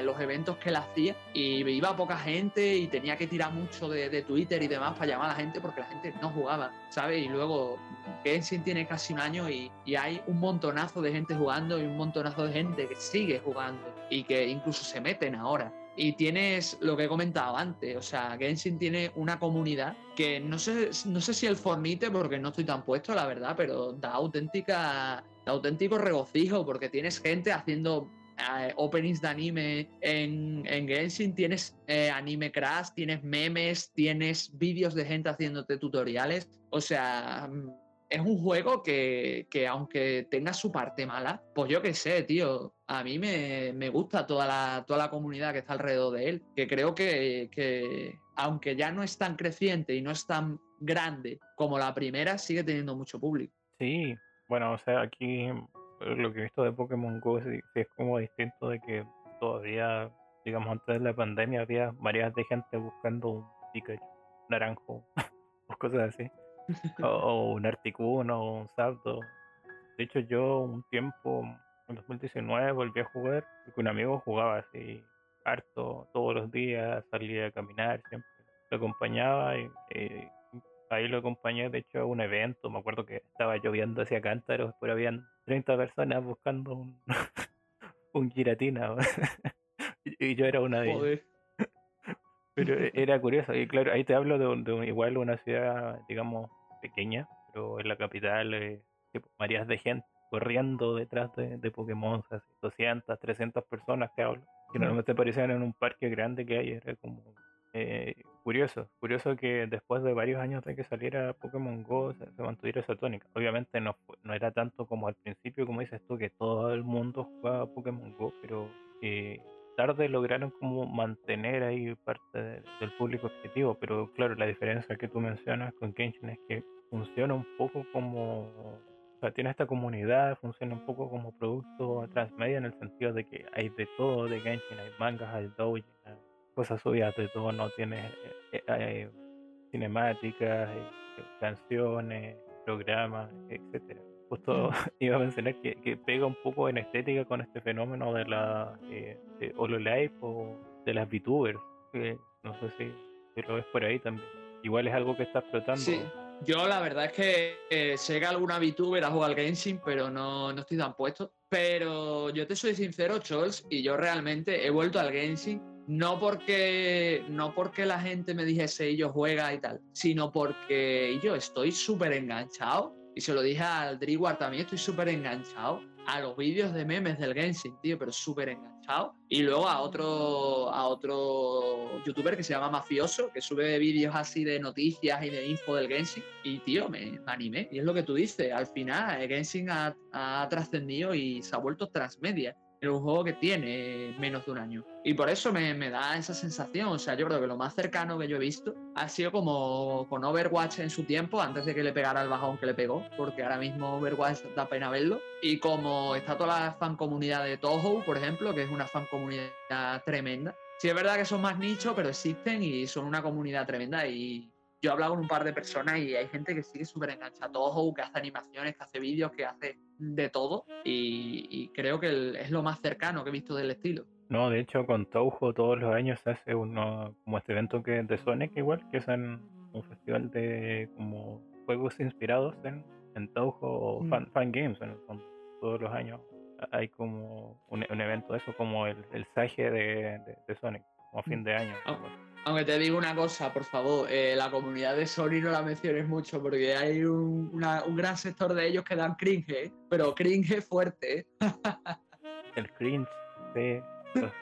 los eventos que él hacía, y iba poca gente y tenía que tirar mucho de, Twitter y demás para llamar a la gente porque la gente no jugaba, ¿sabes? Y luego Genshin tiene casi un año y hay un montonazo de gente jugando y un montonazo de gente que sigue jugando y que incluso se meten ahora y tienes lo que he comentado antes, o sea, Genshin tiene una comunidad que no sé, no sé si el Fornite, porque no estoy tan puesto, la verdad, pero da auténtica, da auténtico regocijo, porque tienes gente haciendo eh, openings de anime en, en Genshin, tienes eh, anime crash, tienes memes, tienes vídeos de gente haciéndote tutoriales. O sea, es un juego que, que, aunque tenga su parte mala, pues yo qué sé, tío, a mí me, me, gusta toda la, toda la comunidad que está alrededor de él, que creo que, que aunque ya no es tan creciente y no es tan grande como la primera, sigue teniendo mucho público. Sí, bueno, o sea, aquí lo que he visto de Pokémon Go es, es como distinto de que todavía, digamos, antes de la pandemia había varias de gente buscando un Pikachu naranjo o cosas así. o, un Articuno o un Zapdos. De hecho, yo un tiempo, en 2019, volví a jugar porque un amigo jugaba así harto todos los días, salía a caminar, siempre lo acompañaba y, y ahí lo acompañé, de hecho, a un evento. Me acuerdo que estaba lloviendo hacia cántaros, pero habían 30 personas buscando un, un giratina. y yo era una de ellas. Pero e, era curioso. Y claro, ahí te hablo de, de igual una ciudad, digamos, pequeña, pero en la capital, eh, marías de gente corriendo detrás de, de Pokémon, así, 200, 300 personas que hablo. Que normalmente parecían en un parque grande que hay, era como eh, curioso, curioso que después de varios años de que saliera Pokémon Go se, mantuviera esa tónica. Obviamente no, no era tanto como al principio, como dices tú, que todo el mundo jugaba Pokémon Go, pero eh, tarde lograron como mantener ahí parte del público objetivo. Pero claro, la diferencia que tú mencionas con Kenshin es que funciona un poco como o sea, tiene esta comunidad, funciona un poco como producto transmedia en el sentido de que hay de todo de Genshin, hay mangas, hay doujin, hay cosas subidas de tono, tiene eh, eh, cinemáticas, eh, canciones, programas, etcétera. Justo iba a mencionar que, que, pega un poco en estética con este fenómeno de la eh, de Hololive o de las VTubers, no sé si, si, lo ves por ahí también. Igual es algo que está explotando. Sí. Yo la verdad es que eh, sé que alguna VTuber ha jugado al Genshin, pero no, no estoy tan puesto. Pero yo te soy sincero, Chols, y yo realmente he vuelto al Genshin no porque, no porque la gente me dijese yo juega y tal, sino porque yo estoy súper enganchado. Y se lo dije al Driguar también, estoy súper enganchado a los vídeos de memes del Genshin, tío, pero súper enganchado. Y luego a otro, a otro youtuber que se llama Mafioso, que sube vídeos así de noticias y de info del Genshin. Y, tío, me, animé. Y es lo que tú dices, al final el Genshin ha, ha trascendido y se ha vuelto transmedia un juego que tiene menos de un año. Y por eso me, me, da esa sensación. O sea, yo creo que lo más cercano que yo he visto ha sido como con Overwatch en su tiempo, antes de que le pegara el bajón que le pegó, porque ahora mismo Overwatch da pena verlo. Y como está toda la fan comunidad de Toho, por ejemplo, que es una fan comunidad tremenda. Sí, es verdad que son más nichos, pero existen y son una comunidad tremenda. Y yo he hablado con un par de personas y hay gente que sigue súper enganchada a Toho, que hace animaciones, que hace vídeos, que hace de todo y, creo que es lo más cercano que he visto del estilo. No, de hecho con Touhou todos los años se hace uno como este evento que de Sonic igual, que es en un festival de como juegos inspirados en, en Touhou o mm. fan, games en todos los años hay como un, evento de eso como el, el Sage de, de, Sonic, como a fin mm. de año. Aunque te digo una cosa, por favor, eh, la comunidad de Sony no la menciones mucho porque hay un, gran sector de ellos que dan cringe, ¿eh? pero cringe fuerte. ¿eh? El cringe de los,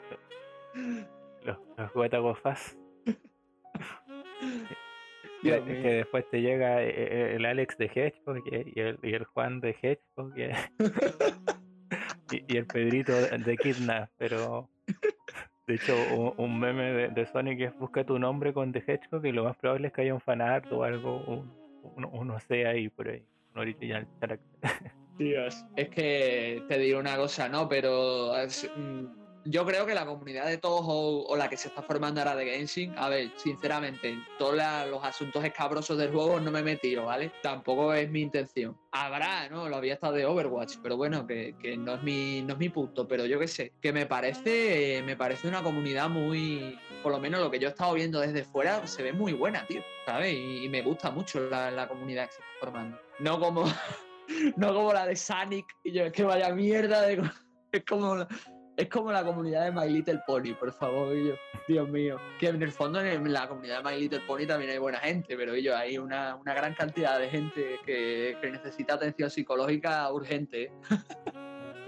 los, los que, después te llega el Alex de Hedgehog y el, y el Juan de Hedgehog y, y, el Pedrito de Kidnap, pero de hecho, un, meme de, de, Sonic es busca tu nombre con The Hedgehog y lo más probable es que haya un fanart o algo, un, uno sea ahí por ahí, un original Dios, es que te digo una cosa, ¿no? Pero es, mm, yo creo que la comunidad de todos o, la que se está formando ahora de Genshin, a ver, sinceramente, en todos los asuntos escabrosos del juego no me he metido, ¿vale? Tampoco es mi intención. Habrá, ¿no? Lo había estado de Overwatch, pero bueno, que, que no, es mi, no es mi punto, pero yo qué sé, que me parece, me parece una comunidad muy, por lo menos lo que yo he estado viendo desde fuera, se ve muy buena, tío, ¿sabes? Y, me gusta mucho la, la comunidad que se está formando. No como, no como la de Sonic, y yo, es que vaya mierda de... Es como es como la comunidad de My Little Pony, por favor, yo, Dios mío. Que en el fondo en la comunidad de My Little Pony también hay buena gente, pero yo hay una, una gran cantidad de gente que, que necesita atención psicológica urgente.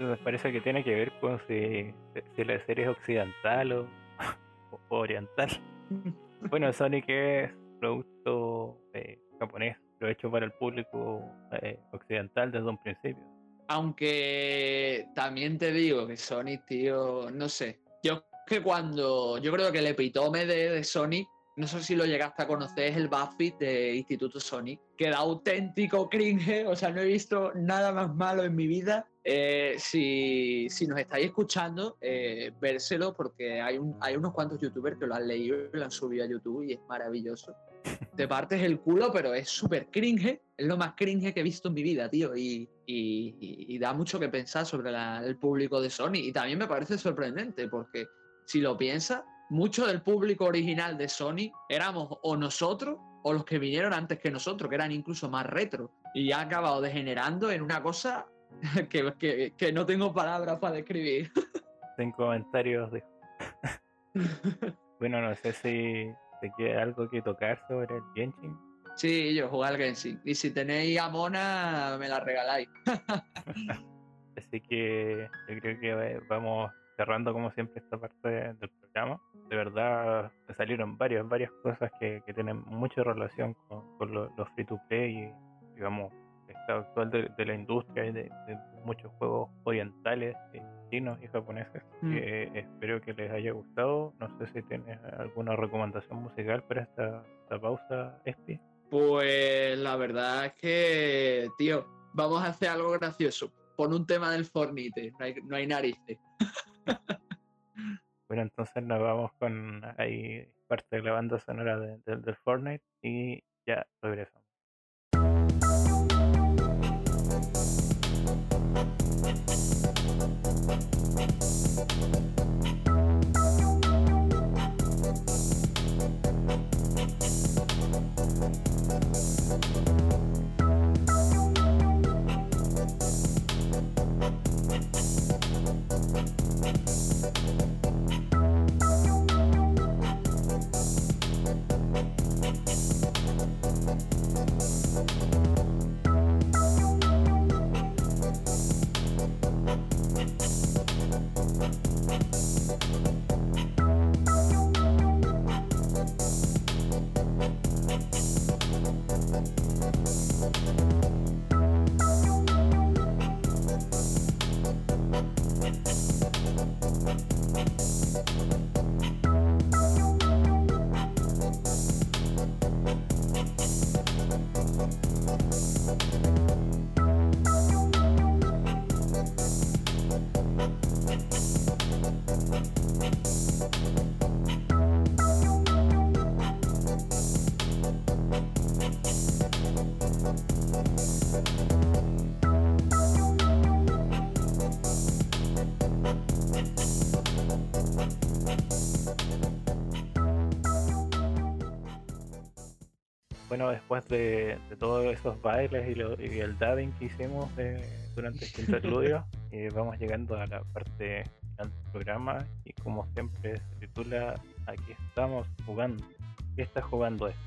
Me parece que tiene que ver con si, si la serie es occidental o, o oriental. Bueno, Sonic es producto eh, japonés, pero hecho para el público eh, occidental desde un principio. Aunque también te digo que Sonic, tío, no sé. Yo que cuando. Yo creo que el epitome de, de Sonic, no sé si lo llegaste a conocer, es el Buffy de Instituto Sonic, que da auténtico cringe. O sea, no he visto nada más malo en mi vida. Eh, si, si, nos estáis escuchando, eh, vérselo porque hay, un, hay unos cuantos youtubers que lo han leído y lo han subido a YouTube y es maravilloso. Te partes el culo, pero es súper cringe. Es lo más cringe que he visto en mi vida, tío. Y, y, y da mucho que pensar sobre la, el público de Sony. Y también me parece sorprendente porque si lo piensas, mucho del público original de Sony éramos o nosotros o los que vinieron antes que nosotros, que eran incluso más retro. Y ha acabado degenerando en una cosa que, que, que no tengo palabras para describir. En comentarios de... bueno, no sé si te queda algo que tocar sobre el Genshin. Sí, yo juego al Genshin. Y si tenéis a Mona, me la regaláis. Así que yo creo que vamos cerrando como siempre esta parte del programa. De verdad salieron varias, varias cosas que, que tienen mucha relación con, con los, los free to play y digamos estado actual de, de, la industria y de, de, muchos juegos orientales, eh, chinos y japoneses. Mm. Que espero que les haya gustado. No sé si tienes alguna recomendación musical para esta, esta pausa, Espi. Pues la verdad es que, tío, vamos a hacer algo gracioso. Pon un tema del Fornite, no hay, no hay narices. bueno, entonces nos vamos con ahí parte de la banda sonora de, de, del Fortnite y ya regresamos. Thank bueno, después de, de, todos esos bailes y, lo, y, el dubbing que hicimos de, durante este interludio, eh, vamos llegando a la parte final del programa y como siempre se titula Aquí estamos jugando. ¿Qué estás jugando? Esto?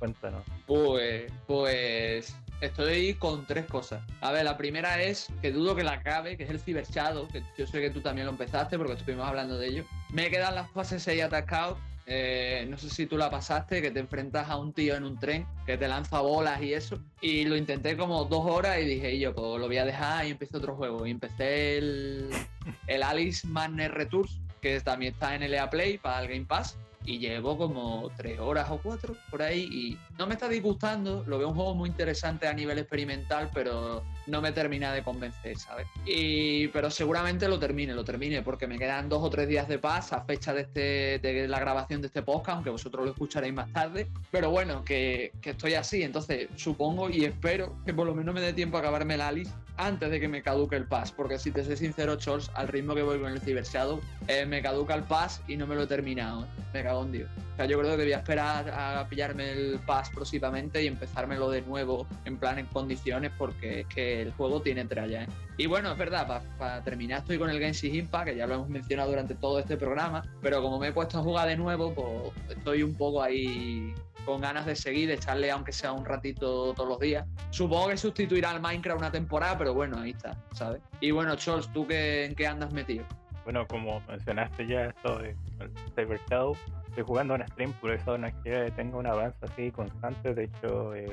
Cuéntanos. Pues, pues estoy con tres cosas. A ver, la primera es que dudo que la acabe, que es el Cyber Shadow, que yo sé que tú también lo empezaste porque estuvimos hablando de ello. Me quedan las fases 6 atascados eh, no sé si tú la pasaste, que te enfrentas a un tío en un tren que te lanza bolas y eso. Y lo intenté como dos horas y dije, y yo, pues lo voy a dejar y empecé otro juego. Y empecé el, el Alice Madness Returns, que también está en el EA Play para el Game Pass. Y llevo como tres horas o cuatro por ahí y no me está disgustando. Lo veo un juego muy interesante a nivel experimental, pero no me termina de convencer, ¿sabes? Y, pero seguramente lo termine, lo termine, porque me quedan dos o tres días de paz a fecha de, este, de la grabación de este podcast, aunque vosotros lo escucharéis más tarde. Pero bueno, que, que estoy así, entonces supongo y espero que por lo menos me dé tiempo a acabarme el Alice antes de que me caduque el pass, porque si te soy sincero, Chols, al ritmo que voy con el Cyber Shadow, eh, me caduca el pass y no me lo he terminado. Me cago en Dios. O sea, yo creo que voy a esperar a pillarme el pass próximamente y empezármelo de nuevo, en plan en condiciones, porque es que el juego tiene tralla. ¿eh? Y bueno, es verdad, para terminar estoy con el Genshin Impact, que ya lo hemos mencionado durante todo este programa, pero como me he puesto a jugar de nuevo, pues estoy un poco ahí con ganas de seguir, de echarle aunque sea un ratito todos los días. Supongo que sustituirá al Minecraft una temporada, pero bueno, ahí está, ¿sabes? Y bueno, Chols, ¿tú qué, en qué andas metido? Bueno, como mencionaste ya, Cyber Shadow. Estoy jugando en stream, por eso no es que tenga un avance así constante. De hecho, eh,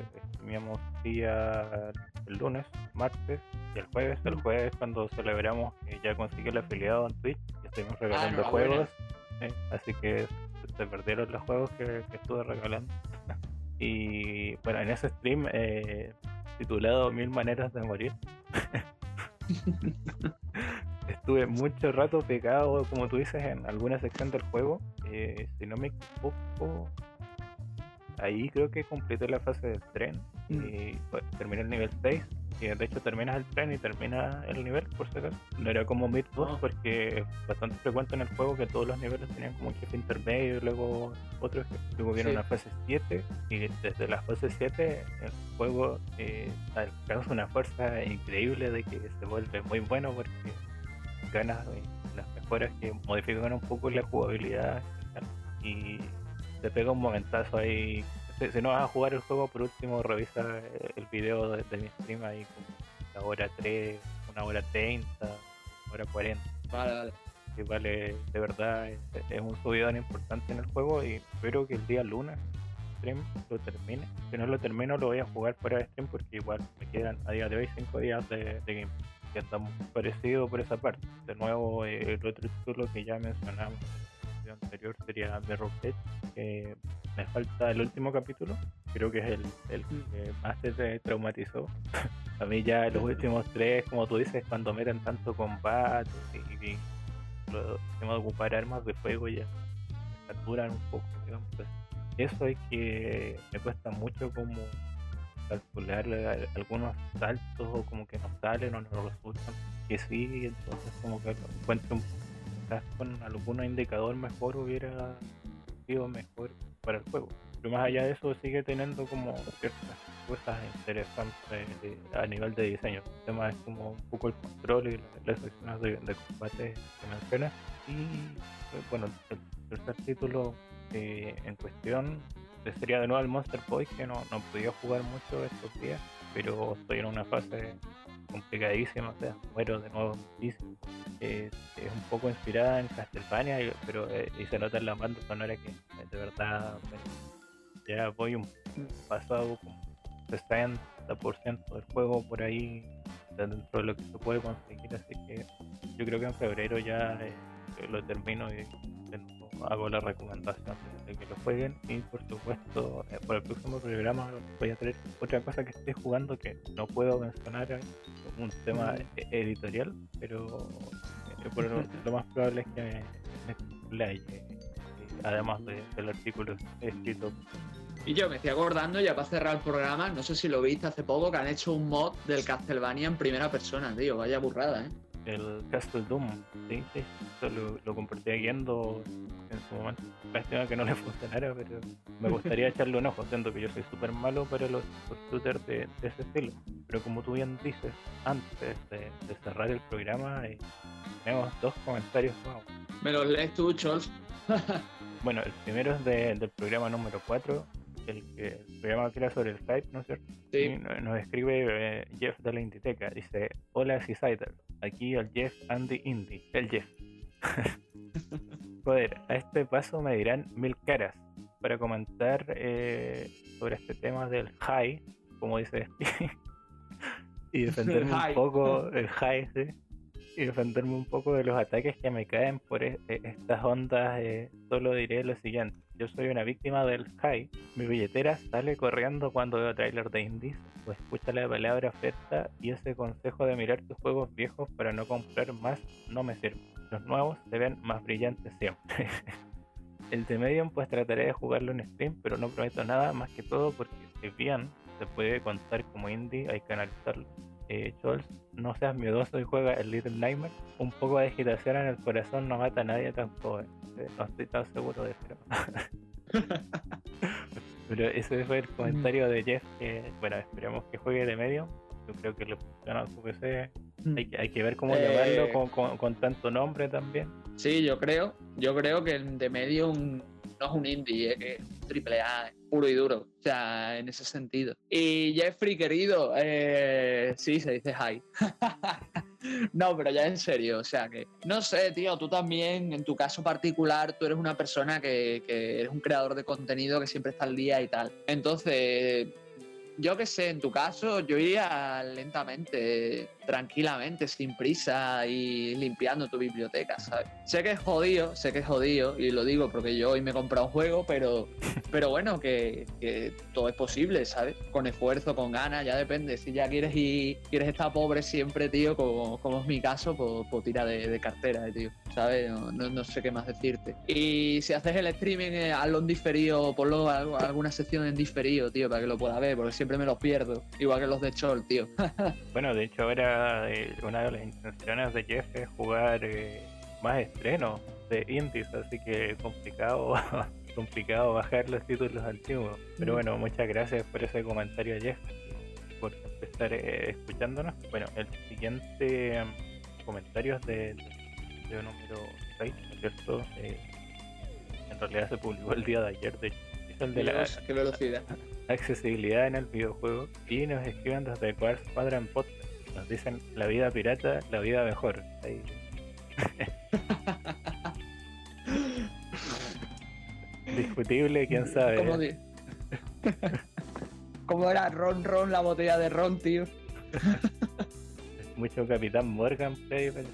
día el lunes, martes y el jueves. El jueves cuando celebramos que ya conseguí el afiliado en Twitch y estuvimos regalando ah, juegos. así que se perdieron los juegos que, estuve regalando. y bueno, en ese stream eh, titulado Mil maneras de morir. estuve mucho rato pegado, como tú dices, en alguna sección del juego. Eh, si no me equivoco, ahí creo que completé la fase del tren y mm. pues, terminé el nivel 6. Y de hecho terminas el tren y termina el nivel, por si acaso. No era como mid boss, ah. porque es bastante frecuente en el juego que todos los niveles tenían como un jefe intermedio y luego otro jefe. Luego viene una fase 7 y desde la fase 7 el juego eh, alcanza una fuerza increíble de que se vuelve muy bueno porque ganas las mejoras que modifican un poco la jugabilidad y te pega un momentazo ahí. Si, no vas a jugar el juego, por último revisa el video de, mi stream ahí como la hora 3, una hora 30, una hora 40. Vale, vale. Que vale, de verdad, es, un subidón importante en el juego y espero que el día lunes stream lo termine. Si no lo termino, lo voy a jugar fuera de stream porque igual me quedan a día de hoy 5 días de, de gameplay que estamos parecido por esa parte. De nuevo, eh, el otro título que ya mencionamos anterior sería Mirror Edge, que me falta el último capítulo, creo que es el, el que más te traumatizó. A mí ya los últimos tres, como tú dices, cuando meten tanto combate y, y lo de ocupar armas de fuego ya me saturan un poco. Digamos. Eso es que me cuesta mucho como calcular algunos saltos o como que no salen o no resultan que sí, entonces como que encuentro con algún indicador mejor hubiera sido mejor para el juego. Pero más allá de eso sigue teniendo como ciertas cosas interesantes a nivel de diseño. El tema es como un poco el control y las secciones de, combate que mencionas. Y eh, bueno, el tercer título eh, en cuestión sería de nuevo el Monster Boy, que no, no podía jugar mucho estos días, pero estoy en una fase complicadísima, o sea, muero de nuevo muchísimo. es un poco inspirada en Castlevania, pero eh, y se nota en la banda sonora que eh, de verdad ya voy un pasado como 60% del juego por ahí dentro de lo que se puede conseguir, así que yo creo que en febrero ya eh, lo termino y hago la recomendación de que lo jueguen y por supuesto eh, por el próximo programa voy a traer otra cosa que esté jugando que no puedo mencionar un tema mm. e-, editorial pero eh, lo, más probable es que me, eh, además del artículo escrito y yo me estoy acordando, ya para cerrar el programa, no sé si lo viste hace poco, que han hecho un mod del Castlevania en primera persona, tío. Vaya burrada, ¿eh? El Castle Doom, sí, sí, lo, lo compartí guiando en su momento. Lástima que no le funcionara, pero me gustaría echarle un ojo, siendo que yo soy súper malo para los, shooters de, ese estilo. Pero como tú bien dices, antes de, cerrar el programa, eh, tenemos dos comentarios nuevos. ¿Me los lees tú, Charles? bueno, el primero es del programa número 4 el que programa que era sobre el Skype, ¿no es cierto? Sí. nos escribe eh, Jeff de la Inditeca. Dice: Hola, Seasider. Aquí el Jeff Andy Indy. El Jeff. Joder, a este paso me dirán mil caras para comentar eh, sobre este tema del high, como dice y defenderme un poco el high, ¿sí? y defenderme un poco de los ataques que me caen por e, e, estas ondas, eh, solo diré lo siguiente. Yo soy una víctima del high. Mi billetera sale corriendo cuando veo trailer de indies o escucha la palabra oferta y ese consejo de mirar tus juegos viejos para no comprar más no me sirve. Los nuevos se ven más brillantes siempre. El de Medium pues trataré de jugarlo en stream, pero no prometo nada más que todo porque si bien se puede contar como indie, hay que analizarlo eh, no seas miedoso y juega el Little Nightmare. Un poco de agitación en el corazón no mata a nadie tampoco. Eh, no estoy tan seguro de eso. Pero ese fue el comentario de Jeff. Que, bueno, esperemos que juegue de medio. yo creo que le funciona a su PC. Mm. Hay, que, hay que ver cómo Eh, llamarlo con, con- con tanto nombre también. Sí, yo creo, yo creo que de medio un- no es un indie, es que triple A, puro y duro. O sea, en ese sentido. Y Jeffrey, querido, eh, sí, se dice hi. no, pero ya en serio, o sea que, no sé, tío, tú también, en tu caso particular, tú eres una persona que, que eres un creador de contenido que siempre está al día y tal. Entonces, yo qué sé, en tu caso, yo iría lentamente, tranquilamente, sin prisa y limpiando tu biblioteca, ¿sabes? Sé que es jodido, sé que es jodido, y lo digo porque yo hoy me he comprado un juego, pero, pero bueno, que, que todo es posible, ¿sabes? Con esfuerzo, con ganas, ya depende. Si ya quieres ir, quieres estar pobre siempre, tío, como, como es mi caso, pues, pues tira de, de cartera, eh, tío, ¿sabes? No, no- no sé qué más decirte. Y si haces el streaming, eh, hazlo en diferido, ponlo algo- alguna sección en diferido, tío, para que lo pueda ver, porque siempre me los pierdo, igual que los de Chol, tío. Bueno, de hecho ahora eh, una de las intenciones de Jeff es jugar eh, más estrenos de indies, así que complicado complicado bajar los títulos antiguos. Pero bueno, muchas gracias por ese comentario Jeff, por estar eh, escuchándonos. Bueno, el siguiente em, comentario es de, de número 6, ¿no es cierto? Eh, en realidad se publicó el día de ayer, de. Es el de la, qué velocidad. accesibilidad en el videojuego y nos escriben desde Quartz Quadrant Podcast. Nos dicen la vida pirata, la vida mejor. Ahí. Discutible, quién sabe. ¿Cómo, di- ¿Cómo era Ron Ron la botella de Ron, tío? Mucho Capitán Morgan Play, pero-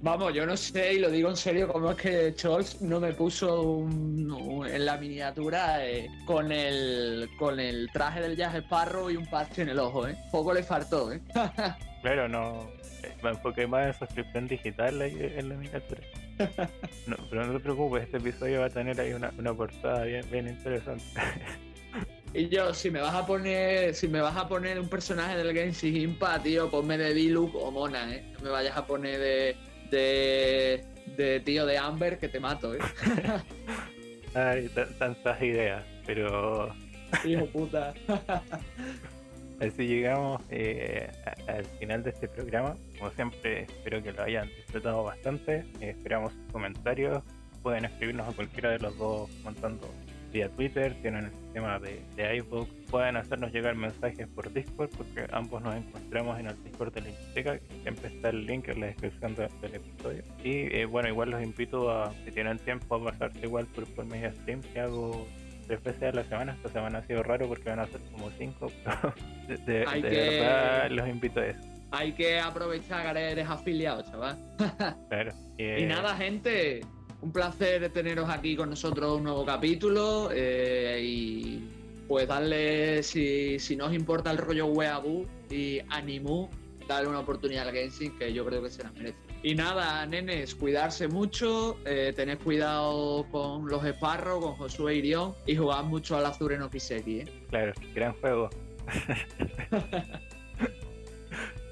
Vamos, yo no sé, y lo digo en serio, cómo es que Scholz no me puso un- un- en la miniatura eh, con, el, con el traje del Jack Sparrow y un parche en el ojo, ¿eh? Poco le faltó, ¿eh? Claro, no. eh, Me enfoqué más en suscripción digital ahí en la miniatura. No, pero no te preocupes, este episodio va a tener ahí una, una portada bien, bien interesante. Y yo, si me vas a poner, si me vas a poner un personaje del Genshin Impact, tío, ponme de Diluc o Mona, ¿eh? No me vayas a poner de, de, de tío de Amber que te mato, ¿eh? Ay, ta- tantas ideas, pero Hijo puta. Así llegamos eh, al final de este programa. Como siempre, espero que lo hayan disfrutado bastante. Eh, esperamos sus comentarios. Pueden escribirnos a cualquiera de los dos contando vía Twitter. Tienen el sistema de, de iVoox. Pueden hacernos llegar mensajes por Discord porque ambos nos encontramos en el Discord de la biblioteca. Siempre está el link en la descripción de- del episodio. Y eh, bueno, igual los invito a, si tienen tiempo, a pasarse igual por, por media stream que hago tres veces a la semana. Esta semana ha sido raro porque van a ser como cinco. pero de de- de que- verdad los invito a eso. Hay que aprovechar que eres afiliado, chaval. Claro. Y Eh, nada, gente, un placer teneros aquí con nosotros un nuevo capítulo eh, y pues darle, si, si no os importa el rollo weaboo y animu, darle una oportunidad al Genshin que yo creo que se la merece. Y nada, nenes, cuidarse mucho, eh, tened cuidado con los esparros, con Josué Irión y jugad mucho al Azure no Kiseki, ¿eh? Claro, gran juego.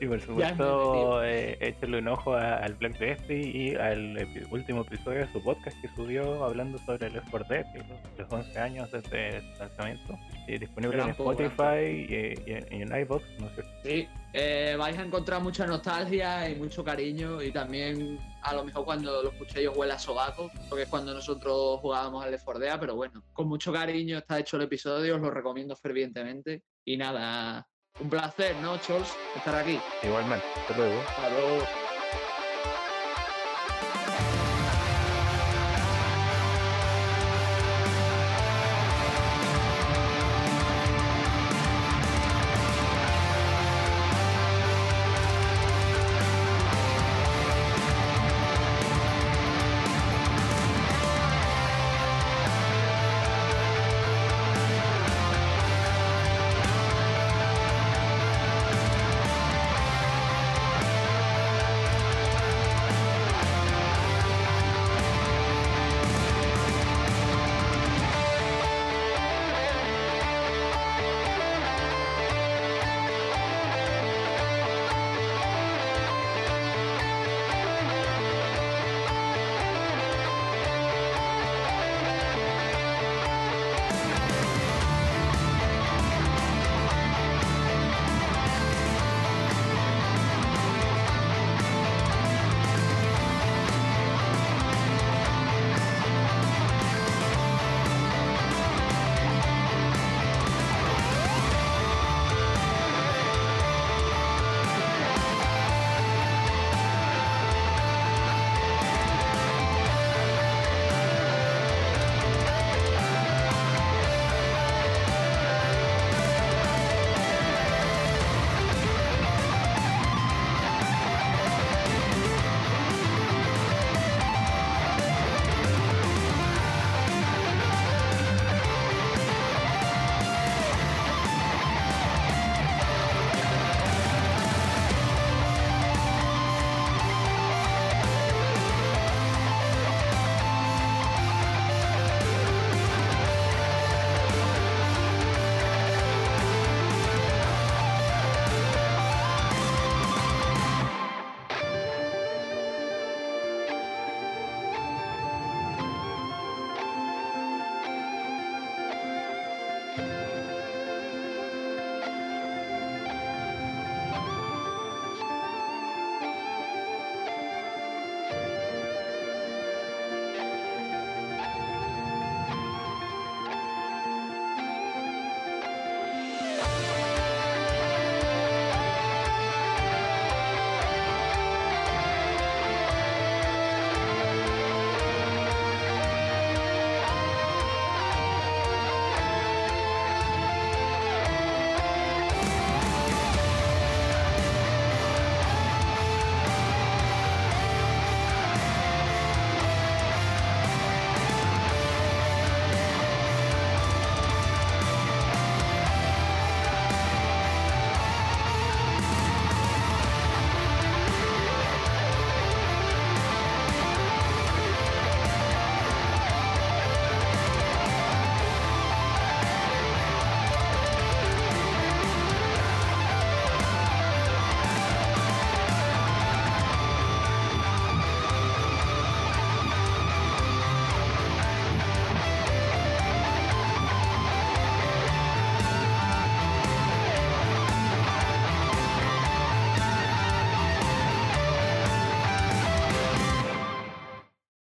y por supuesto, eh, échale un ojo a- al Black Destiny y al epi- último episodio de su podcast que subió hablando sobre el 4 Dead los, los 11 años desde su lanzamiento. Y disponible Gran en Spotify y, y en, y en iVoox, ¿no cierto? Sí, eh, vais a encontrar mucha nostalgia y mucho cariño y también a lo mejor cuando lo escuchéis os huele a sobaco, porque es cuando nosotros jugábamos al Left 4 Dead, pero bueno, con mucho cariño está hecho el episodio, os lo recomiendo fervientemente y nada, un placer, ¿no, Chols? Estar aquí. Igualmente, hasta luego. Hasta luego.